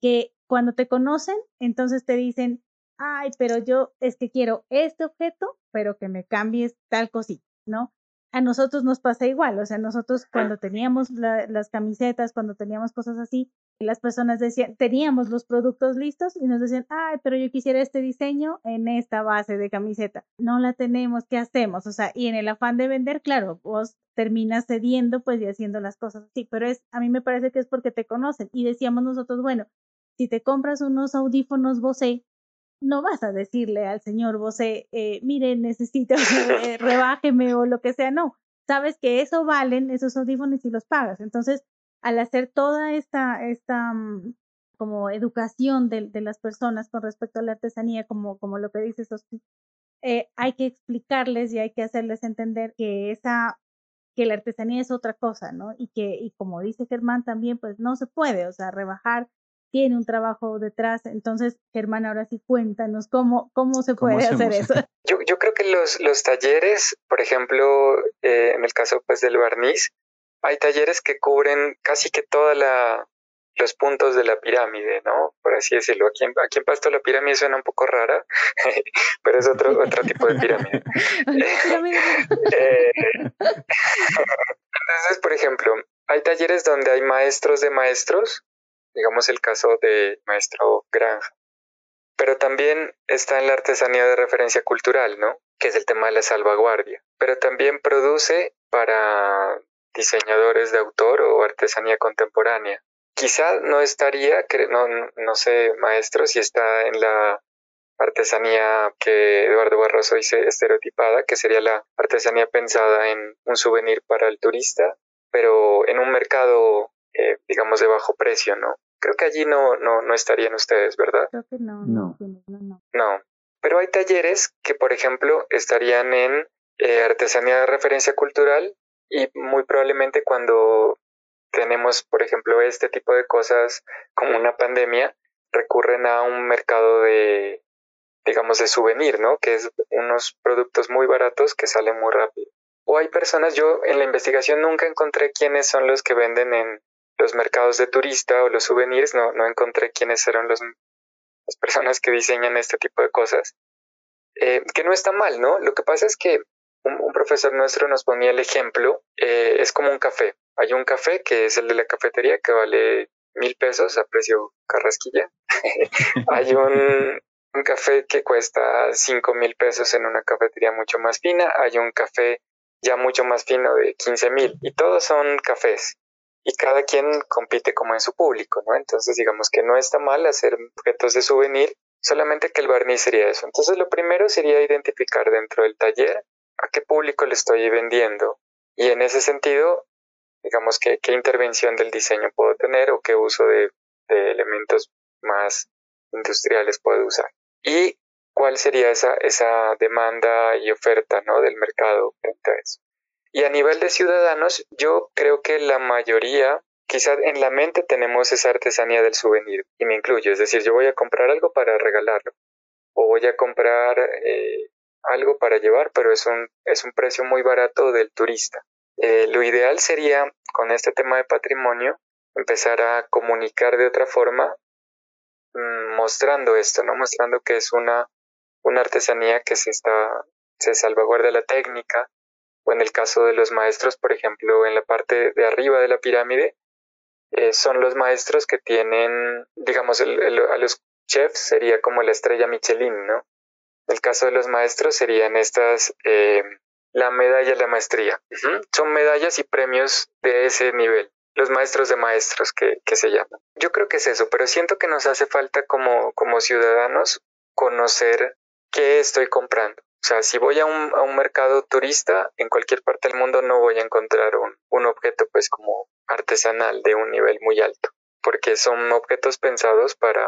que cuando te conocen, entonces te dicen, ay, pero yo es que quiero este objeto, pero que me cambies tal cosita, ¿no? A nosotros nos pasa igual, o sea, nosotros cuando teníamos las camisetas, cuando teníamos cosas así, las personas decían, teníamos los productos listos y nos decían, ay, pero yo quisiera este diseño en esta base de camiseta. No la tenemos, ¿qué hacemos? O sea, y en el afán de vender, claro, vos terminas cediendo pues y haciendo las cosas así, pero es, a mí me parece que es porque te conocen y decíamos nosotros, bueno, si te compras unos audífonos Bose, no vas a decirle al señor Bose, eh, mire, necesito, rebájeme o lo que sea, no. Sabes que eso valen esos audífonos y los pagas. Entonces, al hacer toda esta, esta mm, como educación de, de, las personas con respecto a la artesanía, como, como lo que dices, eh, hay que explicarles y hay que hacerles entender que esa que la artesanía es otra cosa, ¿no? Y que, y como dice Germán también, pues no se puede, o sea, rebajar tiene un trabajo detrás. Entonces, Germán, ahora sí cuéntanos cómo, cómo se puede hacer eso. Yo, yo, creo que los, los talleres, por ejemplo, eh, en el caso pues del barniz, hay talleres que cubren casi que toda la los puntos de la pirámide, ¿no? Por así decirlo. Aquí en, aquí en Pasto la pirámide suena un poco rara, pero es otro, otro tipo de pirámide. Eh, entonces, por ejemplo, hay talleres donde hay maestros de maestros digamos el caso de maestro Granja. Pero también está en la artesanía de referencia cultural, ¿no? Que es el tema de la salvaguardia. Pero también produce para diseñadores de autor o artesanía contemporánea. Quizá no estaría, no, no sé, maestro, si está en la artesanía que Eduardo Barroso dice estereotipada, que sería la artesanía pensada en un souvenir para el turista, pero en un mercado, eh, digamos, de bajo precio, ¿no? Creo que allí no, no, no estarían ustedes, ¿verdad? Creo que no. No. No. No. Pero hay talleres que, por ejemplo, estarían en eh, artesanía de referencia cultural y muy probablemente cuando tenemos, por ejemplo, este tipo de cosas como una pandemia, recurren a un mercado de, digamos, de souvenir, ¿no? Que es unos productos muy baratos que salen muy rápido. O hay personas, yo en la investigación nunca encontré quiénes son los que venden en los mercados de turista o los souvenirs, no, no encontré quiénes eran los, las personas que diseñan este tipo de cosas. Eh, que no está mal, ¿no? Lo que pasa es que un, profesor nuestro nos ponía el ejemplo, eh, es como un café. Hay un café que es el de la cafetería que vale mil pesos a precio carrasquilla. Hay un, un café que cuesta cinco mil pesos en una cafetería mucho más fina. Hay un café ya mucho más fino de 15 mil y todos son cafés y cada quien compite como en su público, ¿no? Entonces digamos que no está mal hacer objetos de souvenir, solamente que el barniz sería eso. Entonces lo primero sería identificar dentro del taller a qué público le estoy vendiendo y en ese sentido, digamos que qué intervención del diseño puedo tener o qué uso de, elementos más industriales puedo usar. Y cuál sería esa, esa demanda y oferta ¿no? del mercado frente a eso. Y a nivel de ciudadanos, yo creo que la mayoría, quizás en la mente tenemos esa artesanía del souvenir, y me incluyo, es decir, yo voy a comprar algo para regalarlo, o voy a comprar eh, algo para llevar, pero es un, es un precio muy barato del turista. Eh, lo ideal sería, con este tema de patrimonio, empezar a comunicar de otra forma, mm, mostrando esto, ¿no? Mostrando que es una, una artesanía que se está, se salvaguarda la técnica, o en el caso de los maestros, por ejemplo, en la parte de arriba de la pirámide, eh, son los maestros que tienen, digamos, a los chefs sería como la estrella Michelin, ¿no? En el caso de los maestros serían estas, eh, la medalla de la maestría. Son medallas y premios de ese nivel, los maestros de maestros que, se llaman. Yo creo que es eso, pero siento que nos hace falta como, como ciudadanos conocer qué estoy comprando. O sea, si voy a un, a un mercado turista, en cualquier parte del mundo no voy a encontrar un, un objeto pues como artesanal de un nivel muy alto, porque son objetos pensados para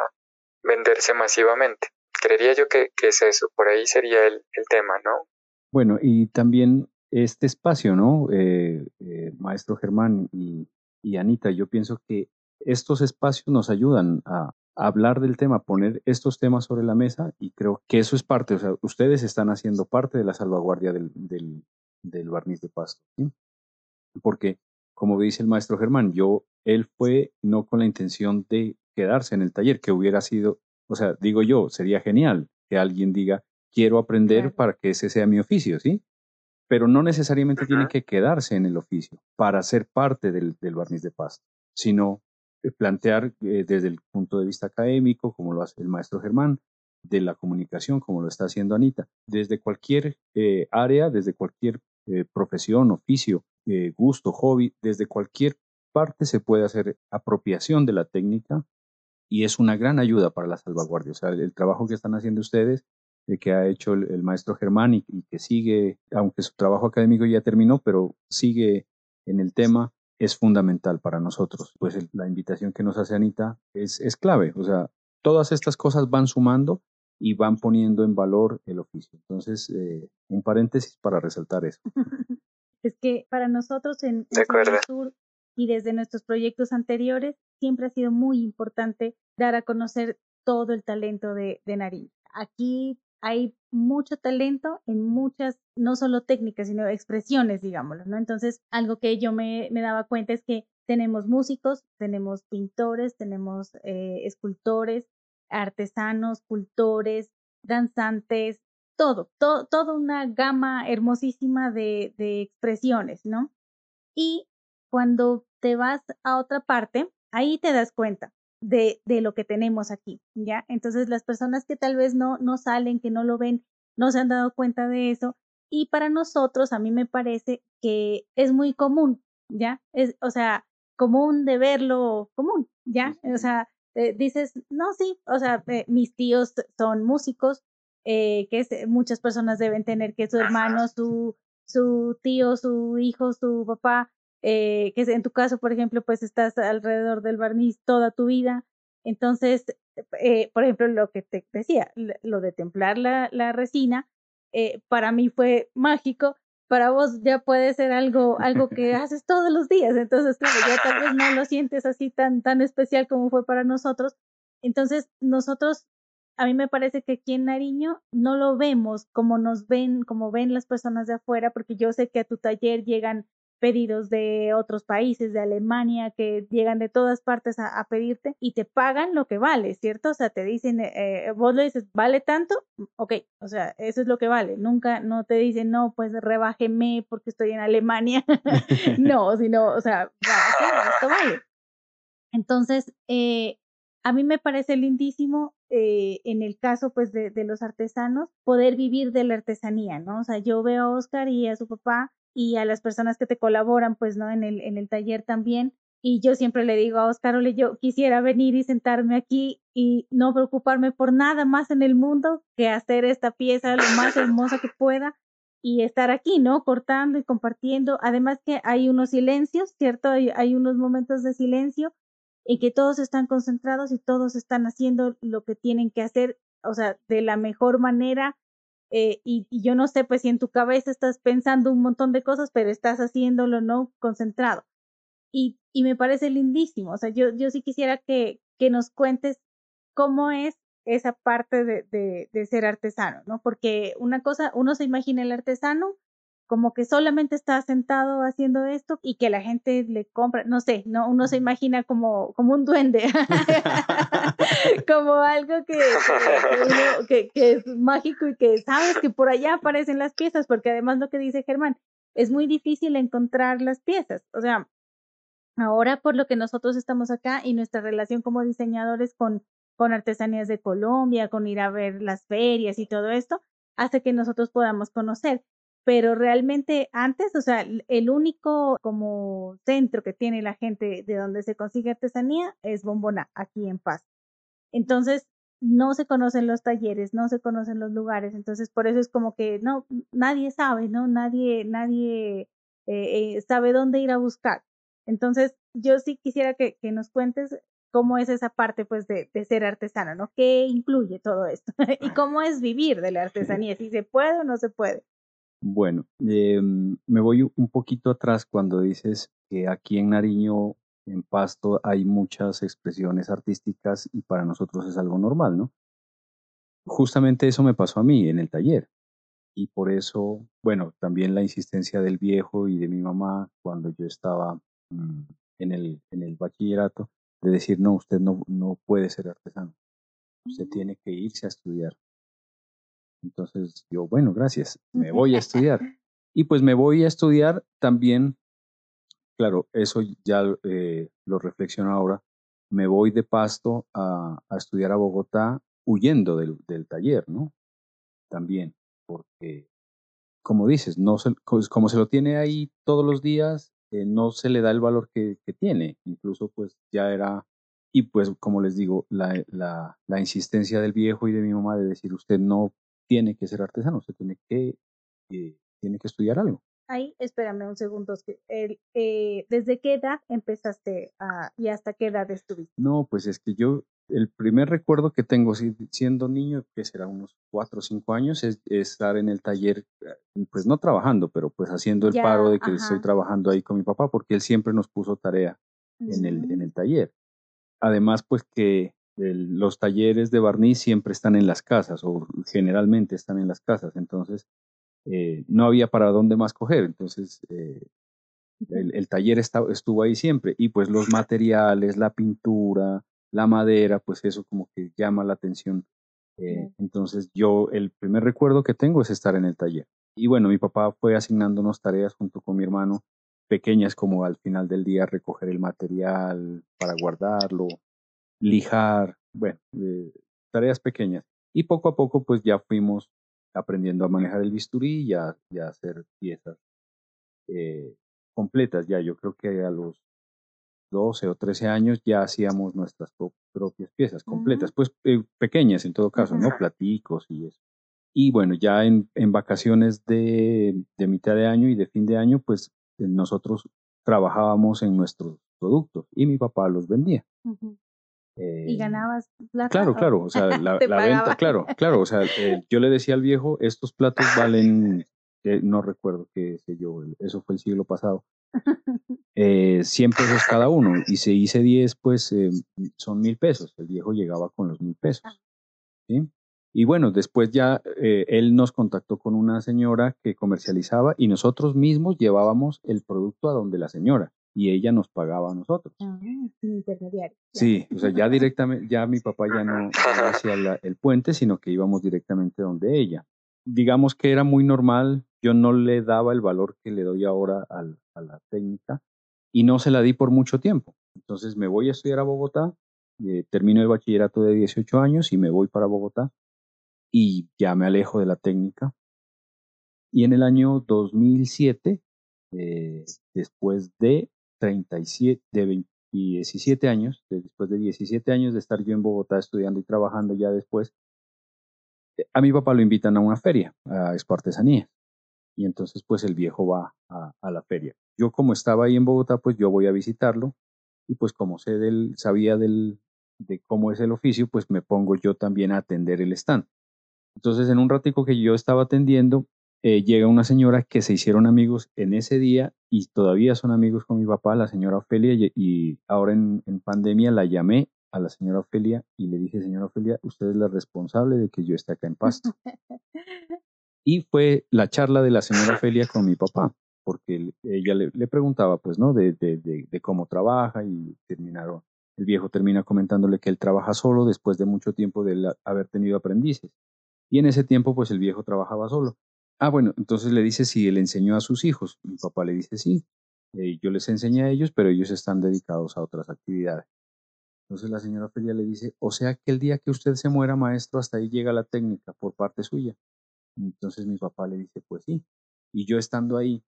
venderse masivamente. Creería yo que, que es eso, por ahí sería el, el, tema, ¿no? Bueno, y también este espacio, ¿no? Eh, eh, maestro Germán y, y Anita, yo pienso que estos espacios nos ayudan a, hablar del tema, poner estos temas sobre la mesa y creo que eso es parte, o sea, ustedes están haciendo parte de la salvaguardia del, del, barniz de pasto, porque como dice el maestro Germán, yo, él fue no con la intención de quedarse en el taller, que hubiera sido, o sea, digo yo, sería genial que alguien diga, quiero aprender para que ese sea mi oficio, ¿sí? Pero no necesariamente tiene que quedarse en el oficio para ser parte del, del barniz de pasto, sino plantear eh, desde el punto de vista académico, como lo hace el maestro Germán, de la comunicación, como lo está haciendo Anita, desde cualquier eh, área, desde cualquier profesión, oficio, gusto, hobby, desde cualquier parte se puede hacer apropiación de la técnica y es una gran ayuda para la salvaguardia. O sea, el, trabajo que están haciendo ustedes, que ha hecho el, maestro Germán y, que sigue, aunque su trabajo académico ya terminó, pero sigue en el tema, es fundamental para nosotros. Pues la invitación que nos hace Anita es, es clave. O sea, todas estas cosas van sumando y van poniendo en valor el oficio. Entonces, eh, un paréntesis para resaltar eso. es que para nosotros en, el Sur y desde nuestros proyectos anteriores siempre ha sido muy importante dar a conocer todo el talento de, de. Aquí hay mucho talento en muchas, no solo técnicas, sino expresiones, digámoslo, ¿no? Entonces, algo que yo me, me daba cuenta es que tenemos músicos, tenemos pintores, tenemos eh, escultores, artesanos, cultores, danzantes, todo, todo, toda una gama hermosísima de, de expresiones, ¿no? Y cuando te vas a otra parte, ahí te das cuenta de, de lo que tenemos aquí, ¿ya? Entonces las personas que tal vez no, no salen, que no lo ven, no se han dado cuenta de eso. Y para nosotros, a mí me parece que es muy común, ¿ya? Es, o sea, común de verlo común, ¿ya? O sea, eh, dices, no, sí, o sea, eh, mis tíos son músicos, eh, que muchas personas deben tener que su hermano, su, su tío, su hijo, su papá, que en tu caso, por ejemplo, pues estás alrededor del barniz toda tu vida. Entonces, por ejemplo, lo que te decía, lo de templar la, la resina, para mí fue mágico para vos ya puede ser algo, algo que haces todos los días. Entonces, claro, ya tal vez no lo sientes así tan, tan especial como fue para nosotros. Entonces, nosotros, a mí me parece que aquí en Nariño no lo vemos como nos ven, como ven las personas de afuera, porque yo sé que a tu taller llegan pedidos de otros países, de Alemania, que llegan de todas partes a, pedirte y te pagan lo que vale, ¿cierto? O sea, te dicen, eh, eh, vos le dices, ¿vale tanto? Ok, o sea, eso es lo que vale. Nunca, no te dicen, no, pues rebájeme porque estoy en Alemania. no, sino, o sea, esto vale. Entonces, eh, a mí me parece lindísimo en el caso pues de, de, los artesanos poder vivir de la artesanía, ¿no? O sea, yo veo a Oscar y a su papá y a las personas que te colaboran, pues, ¿no? En el, en el taller también. Y yo siempre le digo a Oscar, ole, yo quisiera venir y sentarme aquí y no preocuparme por nada más en el mundo que hacer esta pieza lo más hermosa que pueda y estar aquí, ¿no? Cortando y compartiendo. Además que hay unos silencios, ¿cierto? Hay, hay unos momentos de silencio en que todos están concentrados y todos están haciendo lo que tienen que hacer, o sea, de la mejor manera eh, y, yo no sé, pues si en tu cabeza estás pensando un montón de cosas, pero estás haciéndolo, ¿no? Concentrado. Y, y me parece lindísimo. O sea, yo, yo sí quisiera que, que nos cuentes cómo es esa parte de, de, de ser artesano, ¿no? Porque una cosa, uno se imagina el artesano como que solamente está sentado haciendo esto y que la gente le compra, no sé, no uno se imagina como, como un duende, como algo que, que, que, es mágico y que sabes que por allá aparecen las piezas, porque además lo que dice Germán, es muy difícil encontrar las piezas, o sea, ahora por lo que nosotros estamos acá y nuestra relación como diseñadores con, con artesanías de Colombia, con ir a ver las ferias y todo esto, hace que nosotros podamos conocer pero realmente antes, o sea, el único como centro que tiene la gente de donde se consigue artesanía es Bombona, aquí en Paz. Entonces, no se conocen los talleres, no se conocen los lugares, entonces por eso es como que no, nadie sabe, ¿no? Nadie, nadie eh, eh, sabe dónde ir a buscar. Entonces, yo sí quisiera que, que nos cuentes cómo es esa parte pues de, de, ser artesano, ¿no? ¿Qué incluye todo esto? y cómo es vivir de la artesanía, si se puede o no se puede. Bueno, em, me voy un poquito atrás cuando dices que aquí en Nariño, en Pasto, hay muchas expresiones artísticas y para nosotros es algo normal, ¿no? Justamente eso me pasó a mí en el taller. Y por eso, bueno, también la insistencia del viejo y de mi mamá cuando yo estaba mm, en, el, en el bachillerato, de decir, no, usted no, no puede ser artesano, usted mm. tiene que irse a estudiar. Entonces yo, bueno, gracias, me voy a estudiar. Y pues me voy a estudiar también, claro, eso ya eh, lo reflexiono ahora, me voy de pasto a, a estudiar a Bogotá huyendo del, del, taller, ¿no? También, porque, como dices, no como se lo tiene ahí todos los días, eh, no se le da el valor que, que, tiene. Incluso, pues ya era, y pues, como les digo, la, la, la insistencia del viejo y de mi mamá de decir, usted no tiene que ser artesano, usted tiene que, eh, tiene que estudiar algo. Ahí, espérame un segundo. El, eh, ¿Desde qué edad empezaste a, y hasta qué edad estuviste? No, pues es que yo, el primer recuerdo que tengo siendo niño, que será unos cuatro o cinco años, es, estar en el taller, eh, pues no trabajando, pero pues haciendo el paro de que estoy trabajando ahí con mi papá, porque él siempre nos puso tarea en, el, en el taller. Además, pues que los talleres de barniz siempre están en las casas o generalmente están en las casas, entonces eh, no había para dónde más coger, entonces eh, el, taller estuvo ahí siempre y pues los materiales, la pintura, la madera, pues eso como que llama la atención. Eh, entonces yo el primer recuerdo que tengo es estar en el taller. Y bueno, mi papá fue asignándonos tareas junto con mi hermano pequeñas como al final del día recoger el material para guardarlo, lijar, bueno, eh, tareas pequeñas. Y poco a poco pues ya fuimos aprendiendo a manejar el bisturí y a, hacer piezas eh, completas ya. Yo creo que a los 12 o 13 años ya hacíamos nuestras propias piezas completas, pues eh, pequeñas en todo caso, ¿no? Platicos y eso. Y bueno, ya en, en vacaciones de, de, mitad de año y de fin de año, pues nosotros trabajábamos en nuestros productos y mi papá los vendía. Y ganabas plata. Claro, claro, o sea, la, la venta, claro, claro, o sea, yo le decía al viejo, estos platos valen, no recuerdo qué sé yo, eso fue el siglo pasado, eh, 100 pesos cada uno. Y si hice 10, pues eh, son mil pesos. El viejo llegaba con los mil pesos. Ah. ¿sí? Y bueno, después ya eh, él nos contactó con una señora que comercializaba y nosotros mismos llevábamos el producto a donde la señora y ella nos pagaba a nosotros. Ah, intermediario. Sí, o sea, ya directamente, ya mi papá ya no, hacía el puente, sino que íbamos directamente donde ella. Digamos que era muy normal, yo no le daba el valor que le doy ahora al, a la técnica y no se la di por mucho tiempo. Entonces me voy a estudiar a Bogotá, eh, termino el bachillerato de 18 años y me voy para Bogotá y ya me alejo de la técnica. Y en el año 2007, eh, después de 37, de 17 años, después de 17 años de estar yo en Bogotá estudiando y trabajando ya después, eh, a mi papá lo invitan a una feria, a Expo Artesanía y entonces pues el viejo va a, la feria. Yo como estaba ahí en Bogotá, pues yo voy a visitarlo y pues como sé del, sabía del, de cómo es el oficio, pues me pongo yo también a atender el stand. Entonces en un ratico que yo estaba atendiendo, eh, llega una señora que se hicieron amigos en ese día y todavía son amigos con mi papá, la señora Ofelia, y, ahora en, pandemia la llamé a la señora Ofelia y le dije, señora Ofelia, usted es la responsable de que yo esté acá en Pasto. Y fue la charla de la señora Ofelia con mi papá, porque ella le, preguntaba, pues, ¿no? De, cómo trabaja y terminaron. El viejo termina comentándole que él trabaja solo después de mucho tiempo de haber tenido aprendices. Y en ese tiempo, pues, el viejo trabajaba solo. Ah, bueno, entonces le dice si él enseñó a sus hijos. Mi papá le dice sí. Eh, yo les enseñé a ellos, pero ellos están dedicados a otras actividades. Entonces la señora Ofelia le dice, o sea que el día que usted se muera, maestro, hasta ahí llega la técnica por parte suya. Entonces mi papá le dice, pues sí. Y yo estando ahí.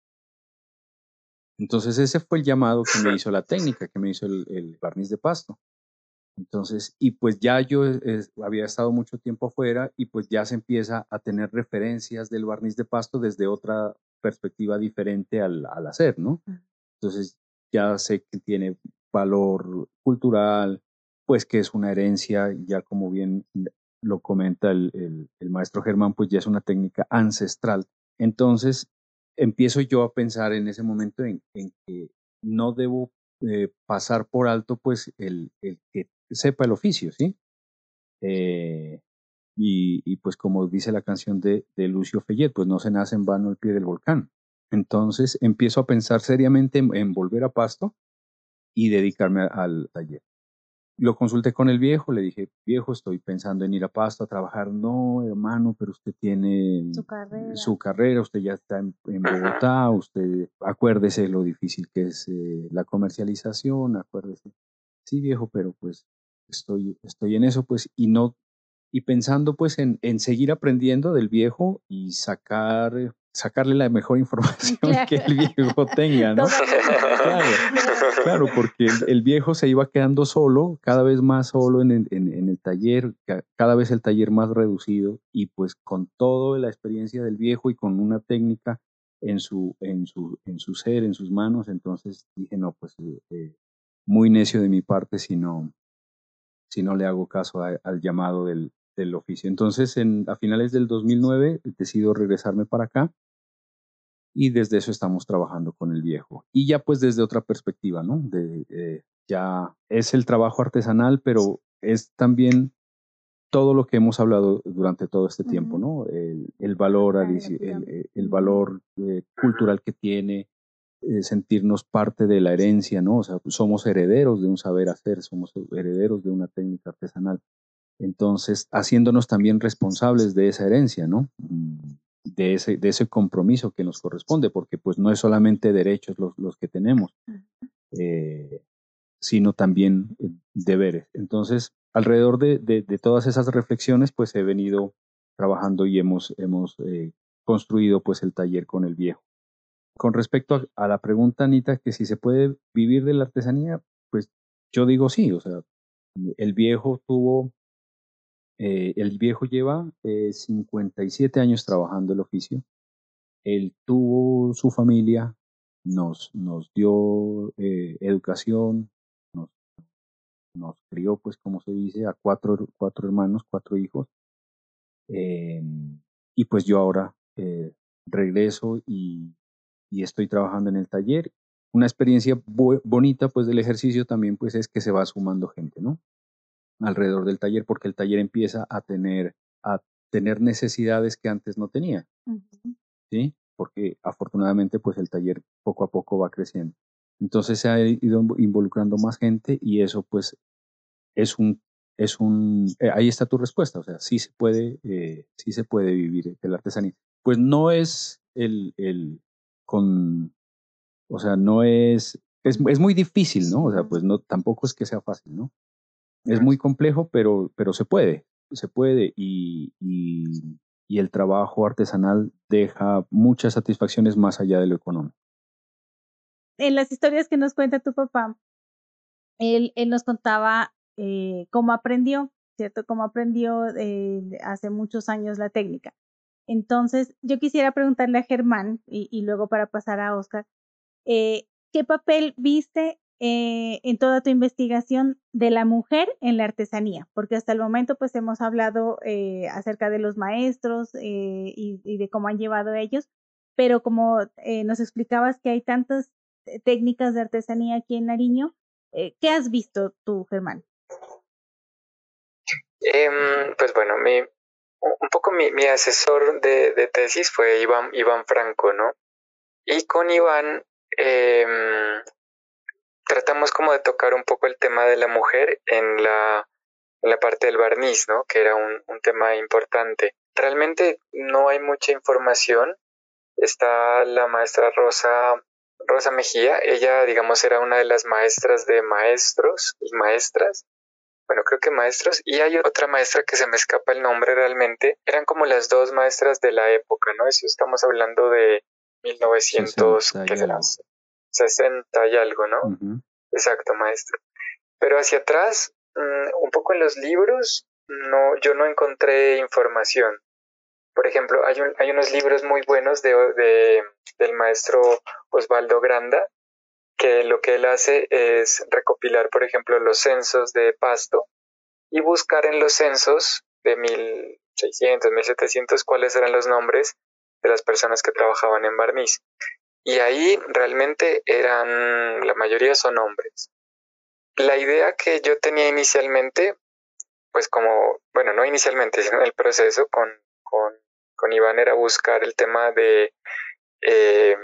Entonces ese fue el llamado que me hizo la técnica, que me hizo el, barniz de pasto. Entonces, y pues ya yo había estado mucho tiempo afuera y pues ya se empieza a tener referencias del barniz de pasto desde otra perspectiva diferente al, al hacer, ¿no? Entonces ya sé que tiene valor cultural, pues que es una herencia, ya como bien lo comenta el, maestro Germán, pues ya es una técnica ancestral. Entonces, empiezo yo a pensar en ese momento en, que no debo eh, pasar por alto, pues, el, que sepa el oficio, ¿sí? Eh, y, pues como dice la canción de, Lucio Fellet, pues no se nace en vano al pie del volcán. Entonces empiezo a pensar seriamente en volver a Pasto y dedicarme al taller lo consulté con el viejo, le dije, viejo, estoy pensando en ir a Pasto a trabajar. No, hermano, pero usted tiene su carrera, usted ya está en, Bogotá, usted acuérdese lo difícil que es eh, la comercialización, acuérdese. Sí, viejo, pero pues estoy, estoy en eso, pues, y no, y pensando pues en, en seguir aprendiendo del viejo y sacar sacarle la mejor información que el viejo tenga, ¿no? claro, claro, porque el, viejo se iba quedando solo, cada vez más solo en el, en, el, taller, cada vez el taller más reducido, y pues con toda la experiencia del viejo y con una técnica en su, en su, en su ser, en sus manos, entonces dije, no, pues eh, eh, muy necio de mi parte si no, si no le hago caso al llamado del, del oficio. Entonces, en, a finales del 2009 decido regresarme para acá y desde eso estamos trabajando con el viejo. Y ya pues desde otra perspectiva, ¿no? De, eh, ya es el trabajo artesanal, pero es también todo lo que hemos hablado durante todo este tiempo, ¿no? El, valor, el, el, valor eh, cultural que tiene, sentirnos parte de la herencia, ¿no? O sea, somos herederos de un saber hacer, somos herederos de una técnica artesanal. Entonces, haciéndonos también responsables de esa herencia, ¿no? Mm, de ese, de ese compromiso que nos corresponde, porque pues no es solamente derechos los, los que tenemos, eh, sino también eh, deberes. Entonces, alrededor de, de, todas esas reflexiones, pues he venido trabajando y hemos, hemos eh, construido pues el taller con el viejo. Con respecto a, la pregunta, Anita, que si se puede vivir de la artesanía, pues yo digo sí, o sea, el viejo tuvo, eh, el viejo lleva 57 años trabajando el oficio, él tuvo su familia, nos, nos dio educación, nos, nos crió, pues como se dice, a cuatro, cuatro hermanos, cuatro hijos. y pues yo ahora regreso y, y estoy trabajando en el taller. Una experiencia bonita pues del ejercicio también pues es que se va sumando gente, ¿no? Alrededor del taller porque el taller empieza a tener, a tener necesidades que antes no tenía, ¿sí? Porque afortunadamente pues el taller poco a poco va creciendo. Entonces se ha ido involucrando más gente y eso pues es un, es un, eh, ahí está tu respuesta, o sea, sí se puede, eh, sí se puede vivir de la artesanía. Pues no es el, el, con, o sea, no es, es, es, muy difícil, ¿no? O sea, pues no, tampoco es que sea fácil, ¿no? Es muy complejo, pero, pero se puede, se puede y, y, y el trabajo artesanal deja muchas satisfacciones más allá de lo económico. En las historias que nos cuenta tu papá, él, él nos contaba eh, cómo aprendió, ¿cierto? Cómo aprendió eh, hace muchos años la técnica. Entonces, yo quisiera preguntarle a Germán y, luego para pasar a Oscar, eh, ¿qué papel viste eh, en toda tu investigación de la mujer en la artesanía? Porque hasta el momento pues hemos hablado eh, acerca de los maestros y, de cómo han llevado ellos, pero como nos explicabas que hay tantas técnicas de artesanía aquí en Nariño, ¿qué has visto tú, Germán? Em, pues bueno, mi, un poco mi, mi asesor de, de, tesis fue Iván, Iván Franco, ¿no? Y con Iván eh, tratamos como de tocar un poco el tema de la mujer en la, en la parte del barniz, ¿no? Que era un, un tema importante. Realmente no hay mucha información. Está la maestra Rosa, Rosa Mejía. Ella, digamos, era una de las maestras de maestros y maestras bueno, creo que maestros, y hay otra maestra que se me escapa el nombre realmente, eran como las dos maestras de la época, ¿no? Eso estamos hablando de 1960 ¿qué será? 60 y algo, ¿no? Exacto, maestro. Pero hacia atrás, mm, un poco en los libros, no, yo no encontré información. Por ejemplo, hay, hay unos libros muy buenos de, de, del maestro Osvaldo Granda, que lo que él hace es recopilar, por ejemplo, los censos de Pasto y buscar en los censos de 1600, 1700 cuáles eran los nombres de las personas que trabajaban en barniz. Y ahí realmente eran, la mayoría son hombres. La idea que yo tenía inicialmente, pues como, bueno, no inicialmente, sino en el proceso con, con, con Iván era buscar el tema de, eh,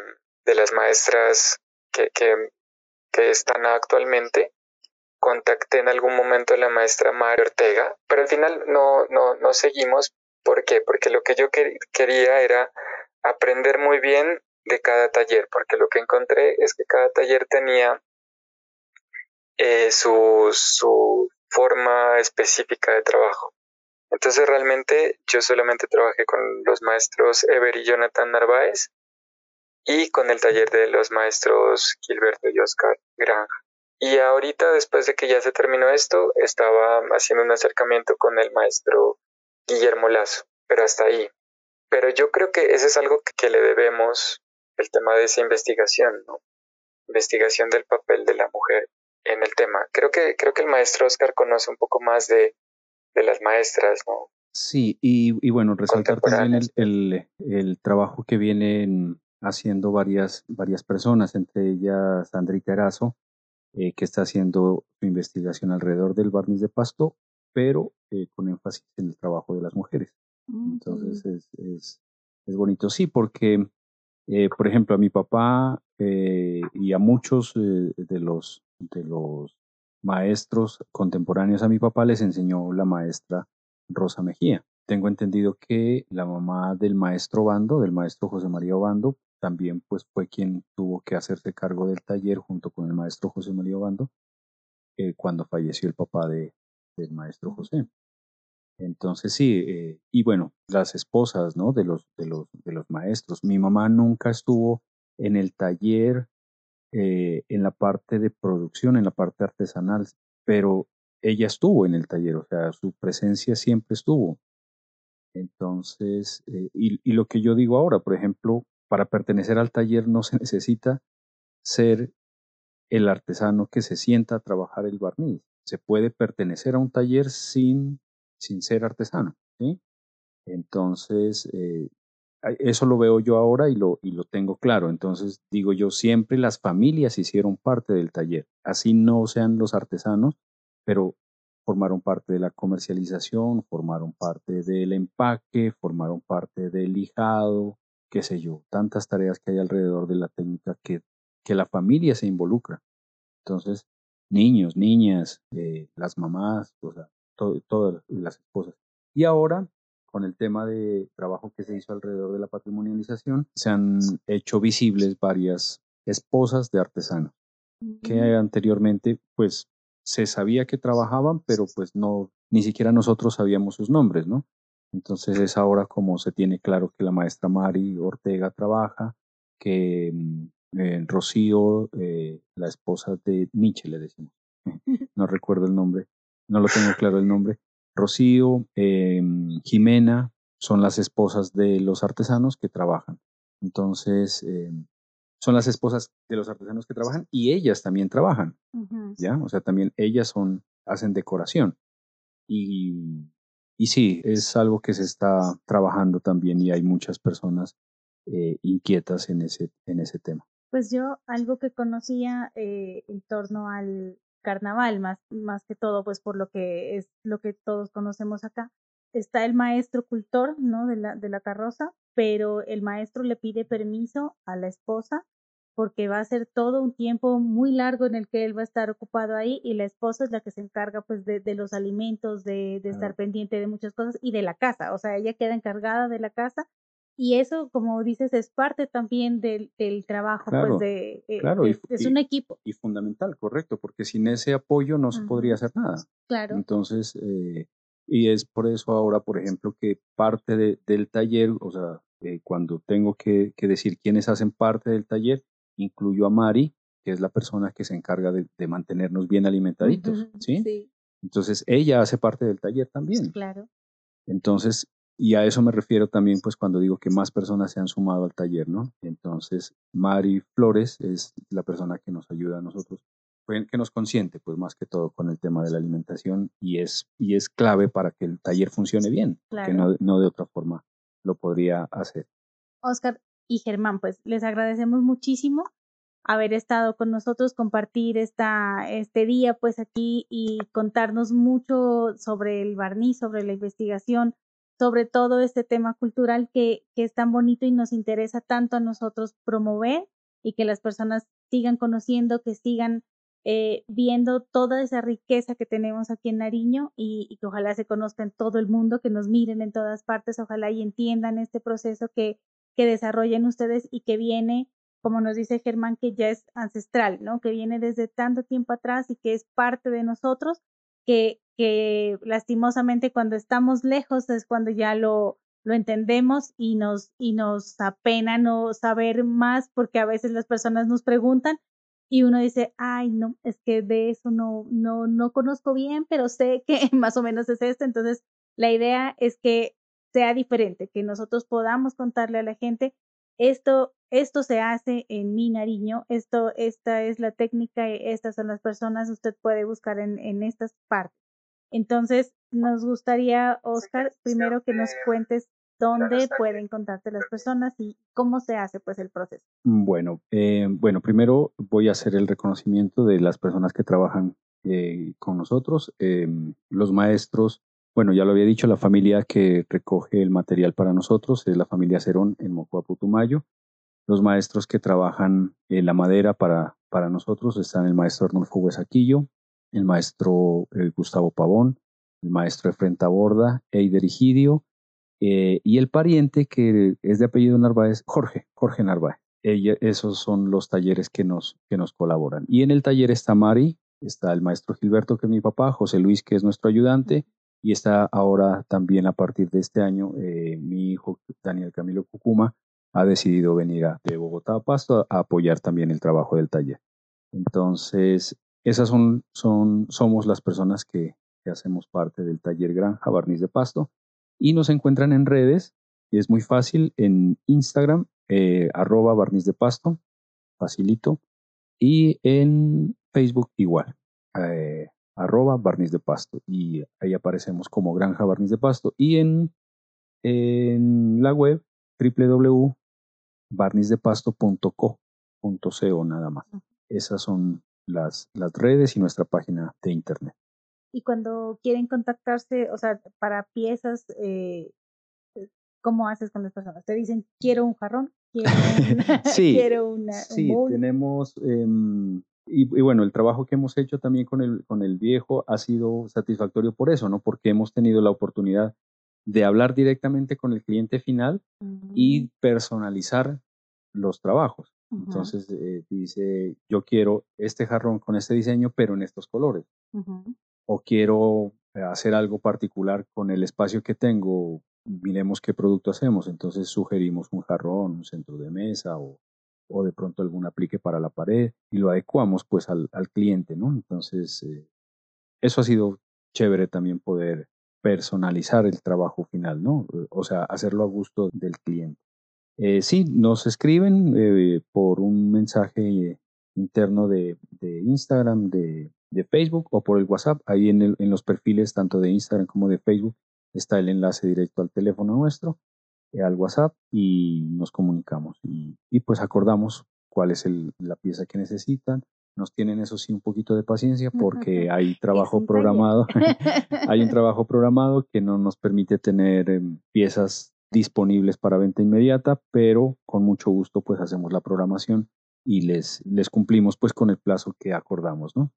de las maestras que, están actualmente. Contacté en algún momento a la maestra María Ortega, pero al final no, no, no seguimos. ¿Por qué? Porque lo que yo quería era aprender muy bien de cada taller, porque lo que encontré es que cada taller tenía eh, su, su forma específica de trabajo. Entonces realmente yo solamente trabajé con los maestros Ever y Jonathan Narváez y con el taller de los maestros Gilberto y Oscar Granja. Y ahorita, después de que ya se terminó esto, estaba haciendo un acercamiento con el maestro Guillermo Lazo, pero hasta ahí. Pero yo creo que eso es algo que, le debemos, el tema de esa investigación, ¿no? Investigación del papel de la mujer en el tema. Creo que, creo que el maestro Oscar conoce un poco más de, de las maestras, ¿no? Sí, y, y bueno, resaltar también el, el, el trabajo que viene en, haciendo varias, varias personas, entre ellas Sandrita Erazo, eh, que está haciendo su investigación alrededor del barniz de pasto, pero eh, con énfasis en el trabajo de las mujeres. Mm, Entonces es, es, es, bonito, sí, porque, eh, por ejemplo, a mi papá y a muchos de, los, de los maestros contemporáneos a mi papá les enseñó la maestra Rosa Mejía. Tengo entendido que la mamá del maestro Bando, del maestro José María Bando, también pues fue quien tuvo que hacerse cargo del taller junto con el maestro José María Bando eh, cuando falleció el papá de, del maestro José. Entonces sí, eh, y bueno, las esposas ¿no? de, los, de, los, de los maestros. Mi mamá nunca estuvo en el taller eh, en la parte de producción, en la parte artesanal, pero ella estuvo en el taller, o sea, su presencia siempre estuvo. Entonces, eh, y, y, lo que yo digo ahora, por ejemplo, para pertenecer al taller no se necesita ser el artesano que se sienta a trabajar el barniz. Se puede pertenecer a un taller sin, sin ser artesano. ¿sí? Entonces, eh, eso lo veo yo ahora y lo, y lo tengo claro. Entonces, digo yo, siempre las familias hicieron parte del taller. Así no sean los artesanos, pero formaron parte de la comercialización, formaron parte del empaque, formaron parte del lijado, qué sé yo, tantas tareas que hay alrededor de la técnica que, que la familia se involucra. Entonces, niños, niñas, eh, las mamás, o sea, todas las esposas. Y ahora, con el tema de trabajo que se hizo alrededor de la patrimonialización, se han hecho visibles varias esposas de artesanos que anteriormente, pues, se sabía que trabajaban, pero pues no, ni siquiera nosotros sabíamos sus nombres, ¿no? Entonces es ahora como se tiene claro que la maestra Mari Ortega trabaja, que mm, eh, Rocío, eh, la esposa de Nietzsche, le decimos, no recuerdo el nombre, no lo tengo claro el nombre, Rocío, eh, Jimena, son las esposas de los artesanos que trabajan. Entonces, son las esposas de los artesanos que trabajan y ellas también trabajan, ¿ya? O sea, también ellas son, hacen decoración. Y, y sí, es algo que se está trabajando también y hay muchas personas eh, inquietas en ese, en ese tema. Pues yo algo que conocía eh, en torno al carnaval, más, más que todo, pues por lo que es lo que todos conocemos acá, está el maestro cultor, ¿no? De la, de la carroza, pero el maestro le pide permiso a la esposa porque va a ser todo un tiempo muy largo en el que él va a estar ocupado ahí y la esposa es la que se encarga pues de, de los alimentos, de, de estar pendiente de muchas cosas y de la casa, o sea, ella queda encargada de la casa y eso, como dices, es parte también del, del trabajo, pues de, eh, claro, es, un equipo. Y fundamental, correcto, porque sin ese apoyo no se podría hacer nada. Claro. Entonces, eh, y es por eso ahora, por ejemplo, que parte de, del taller, o sea, eh, cuando tengo que, que, decir quiénes hacen parte del taller, incluyo a Mari, que es la persona que se encarga de, de mantenernos bien alimentaditos, ¿sí? ¿sí? Entonces, ella hace parte del taller también. Claro. Entonces, y a eso me refiero también, pues, cuando digo que más personas se han sumado al taller, ¿no? Entonces, Mari Flores es la persona que nos ayuda a nosotros que nos consiente, pues más que todo con el tema de la alimentación y es, y es clave para que el taller funcione bien, que no, no de otra forma lo podría hacer. Oscar y Germán, pues les agradecemos muchísimo haber estado con nosotros, compartir esta, este día pues aquí y contarnos mucho sobre el barniz, sobre la investigación, sobre todo este tema cultural que, que es tan bonito y nos interesa tanto a nosotros promover y que las personas sigan conociendo, que sigan eh, viendo toda esa riqueza que tenemos aquí en Nariño y, que ojalá se conozca en todo el mundo, que nos miren en todas partes, ojalá y entiendan este proceso que, que desarrollen ustedes y que viene, como nos dice Germán, que ya es ancestral, ¿no? Que viene desde tanto tiempo atrás y que es parte de nosotros, que, que lastimosamente cuando estamos lejos es cuando ya lo, lo entendemos y nos, y nos apena no saber más porque a veces las personas nos preguntan y uno dice, ay, no, es que de eso no, no, no conozco bien, pero sé que más o menos es esto. Entonces, la idea es que sea diferente, que nosotros podamos contarle a la gente, esto, esto se hace en mi Nariño, esto, esta es la técnica, estas son las personas, usted puede buscar en, en estas partes. Entonces, nos gustaría, Oscar, primero que nos cuentes dónde pueden contarte las personas y cómo se hace pues el proceso. Mm, bueno, eh, bueno, primero voy a hacer el reconocimiento de las personas que trabajan eh, con nosotros, eh, los maestros. Bueno, ya lo había dicho, la familia que recoge el material para nosotros es la familia Cerón en Mocua Putumayo. Los maestros que trabajan la madera para, para nosotros están el maestro Arnulfo Huesaquillo, el maestro Gustavo Pavón, el maestro Efrenta Borda, Eider Igidio, eh, y el pariente que es de apellido Narváez, Jorge, Jorge Narváez. esos son los talleres que nos, que nos colaboran. Y en el taller está Mari, está el maestro Gilberto, que es mi papá, José Luis, que es nuestro ayudante, y está ahora también a partir de este año eh, mi hijo Daniel Camilo Cucuma ha decidido venir a, de Bogotá a Pasto a apoyar también el trabajo del taller. Entonces, esas son, somos las personas que, hacemos parte del taller Granja Barniz de Pasto y nos encuentran en redes. Es muy fácil en Instagram, eh, arroba barniz de pasto, facilito, y en Facebook igual, eh, arroba barniz de pasto, y ahí aparecemos como Granja Barniz de Pasto, y en, en la web www.barnizdepasto.co.co nada más. Esas son las, las redes y nuestra página de internet. Y cuando quieren contactarse, o sea, para piezas, eh, ¿cómo haces con las personas? Te dicen, quiero un jarrón, quiero, sí, quiero una, sí, tenemos, em, y, y, bueno, el trabajo que hemos hecho también con el, con el viejo ha sido satisfactorio por eso, ¿no? Porque hemos tenido la oportunidad de hablar directamente con el cliente final y personalizar los trabajos. Entonces eh, dice, yo quiero este jarrón con este diseño, pero en estos colores. O quiero eh, hacer algo particular con el espacio que tengo, miremos qué producto hacemos. Entonces sugerimos un jarrón, un centro de mesa o, o de pronto algún aplique para la pared y lo adecuamos pues al, al cliente, ¿no? Entonces, eh, eso ha sido chévere también poder personalizar el trabajo final, ¿no? O sea, hacerlo a gusto del cliente. Eh, sí, nos escriben eh, por un mensaje interno de, Instagram, de, Facebook o por el WhatsApp. Ahí en, en, los perfiles tanto de Instagram como de Facebook está el enlace directo al teléfono nuestro, al WhatsApp y nos comunicamos y, pues acordamos cuál es la pieza que necesitan. Nos tienen eso sí un poquito de paciencia porque hay trabajo programado, hay un trabajo programado que no nos permite tener em, piezas disponibles para venta inmediata, pero con mucho gusto pues hacemos la programación y les, les cumplimos pues con el plazo que acordamos, ¿no?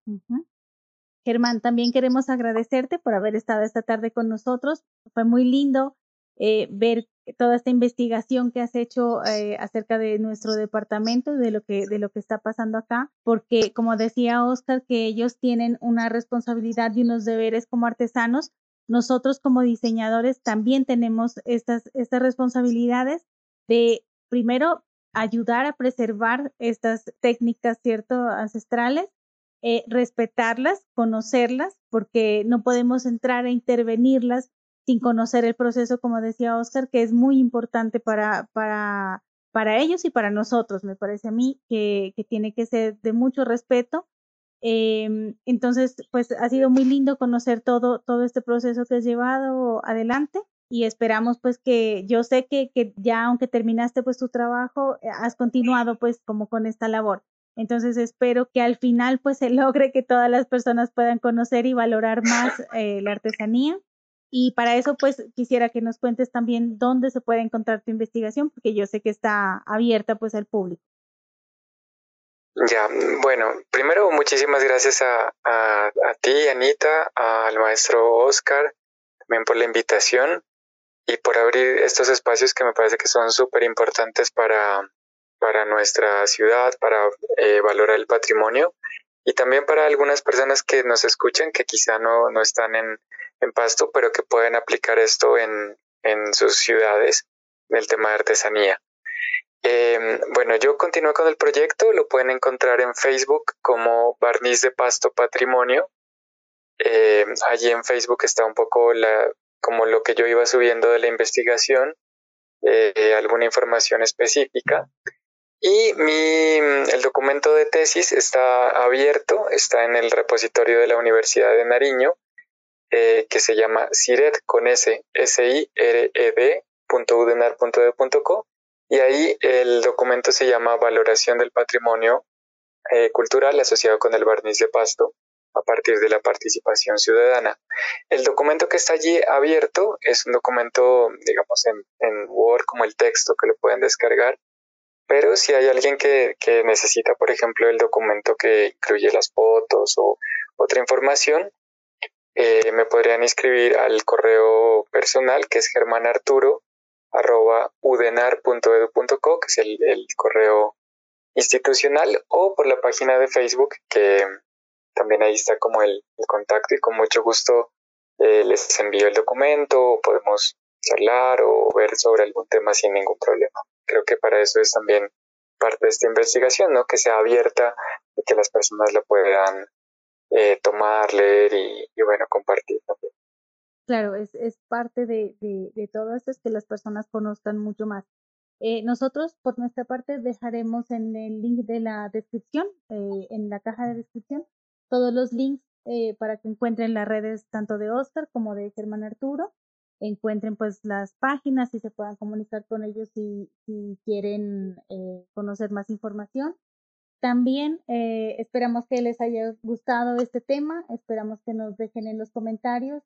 Germán, también queremos agradecerte por haber estado esta tarde con nosotros. Fue muy lindo eh, ver toda esta investigación que has hecho eh, acerca de nuestro departamento, de lo que de lo que está pasando acá, porque como decía Oscar, que ellos tienen una responsabilidad y unos deberes como artesanos, nosotros como diseñadores también tenemos estas, estas responsabilidades de, primero, ayudar a preservar estas técnicas, ¿cierto?, ancestrales, eh, respetarlas, conocerlas, porque no podemos entrar a intervenirlas sin conocer el proceso, como decía Oscar, que es muy importante para, para, para ellos y para nosotros, me parece a mí, que, que tiene que ser de mucho respeto Em, entonces, pues ha sido muy lindo conocer todo, todo este proceso que has llevado adelante y esperamos pues que yo sé que, que ya aunque terminaste pues tu trabajo, eh, has continuado pues como con esta labor. Entonces espero que al final pues se logre que todas las personas puedan conocer y valorar más eh, la artesanía. Y para eso pues quisiera que nos cuentes también dónde se puede encontrar tu investigación, porque yo sé que está abierta pues al público. Ya, bueno, primero muchísimas gracias a, a, ti, Anita, al maestro Oscar, también por la invitación y por abrir estos espacios que me parece que son súper importantes para, para nuestra ciudad, para eh, valorar el patrimonio y también para algunas personas que nos escuchan que quizá no, no están en, en Pasto, pero que pueden aplicar esto en, en sus ciudades del tema de artesanía. Eh, bueno, yo continúo con el proyecto, lo pueden encontrar en Facebook como Barniz de Pasto Patrimonio. Eh, allí en Facebook está un poco la, como lo que yo iba subiendo de la investigación, eh, alguna información específica. Y mi, el documento de tesis está abierto, está en el repositorio de la Universidad de Nariño, eh, que se llama CIRED con S, S I R E D y ahí el documento se llama Valoración del Patrimonio eh, Cultural asociado con el barniz de pasto a partir de la participación ciudadana. El documento que está allí abierto es un documento, digamos, en, Word como el texto que lo pueden descargar, pero si hay alguien que, necesita, por ejemplo, el documento que incluye las fotos o otra información, eh, me podrían inscribir al correo personal que es Germán Arturo arroba udenar.edu.co, que es el, correo institucional, o por la página de Facebook, que también ahí está como el, contacto y con mucho gusto eh, les envío el documento, podemos charlar o ver sobre algún tema sin ningún problema. Creo que para eso es también parte de esta investigación, ¿no? Que sea abierta, que que las personas lo puedan eh, tomar, leer y, bueno, compartir también. Claro, es, parte de, todo esto, es que las personas conozcan mucho más. Eh, nosotros, por nuestra parte, dejaremos en el link de la descripción, eh, en la caja de descripción, todos los links para que encuentren las redes tanto de Oscar como de Germán Arturo, encuentren pues las páginas y se puedan comunicar con ellos si, si quieren conocer más información. También eh, esperamos que les haya gustado este tema, esperamos que nos dejen en los comentarios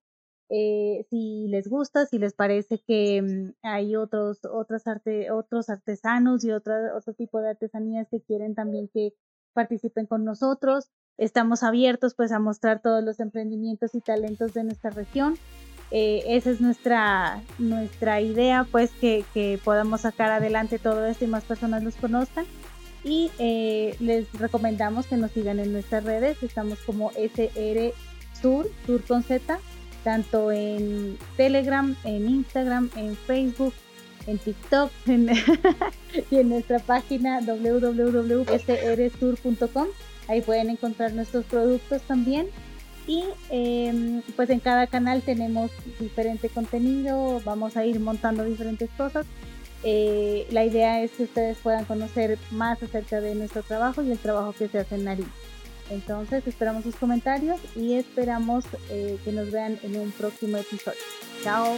eh, si les gusta, si les parece que mm, hay otros, otras arte, otros artesanos y otra, otro tipo de artesanías que quieren también que participen con nosotros. Estamos abiertos pues a mostrar todos los emprendimientos y talentos de nuestra región. Eh, esa es nuestra, nuestra idea, pues que, podamos sacar adelante todo esto y más personas los conozcan y eh, les recomendamos que nos sigan en nuestras redes. Estamos como SR Tour, Tour con Z, tanto en Telegram, en Instagram, en Facebook, en TikTok y en nuestra página www.srtour.com. Ahí pueden encontrar nuestros productos también. Y em, pues en cada canal tenemos diferente contenido, vamos a ir montando diferentes cosas eh, la idea es que ustedes puedan conocer más acerca de nuestro trabajo y el trabajo que se hace en Nariz. Entonces esperamos sus comentarios y esperamos eh, que nos vean en un próximo episodio. Chao.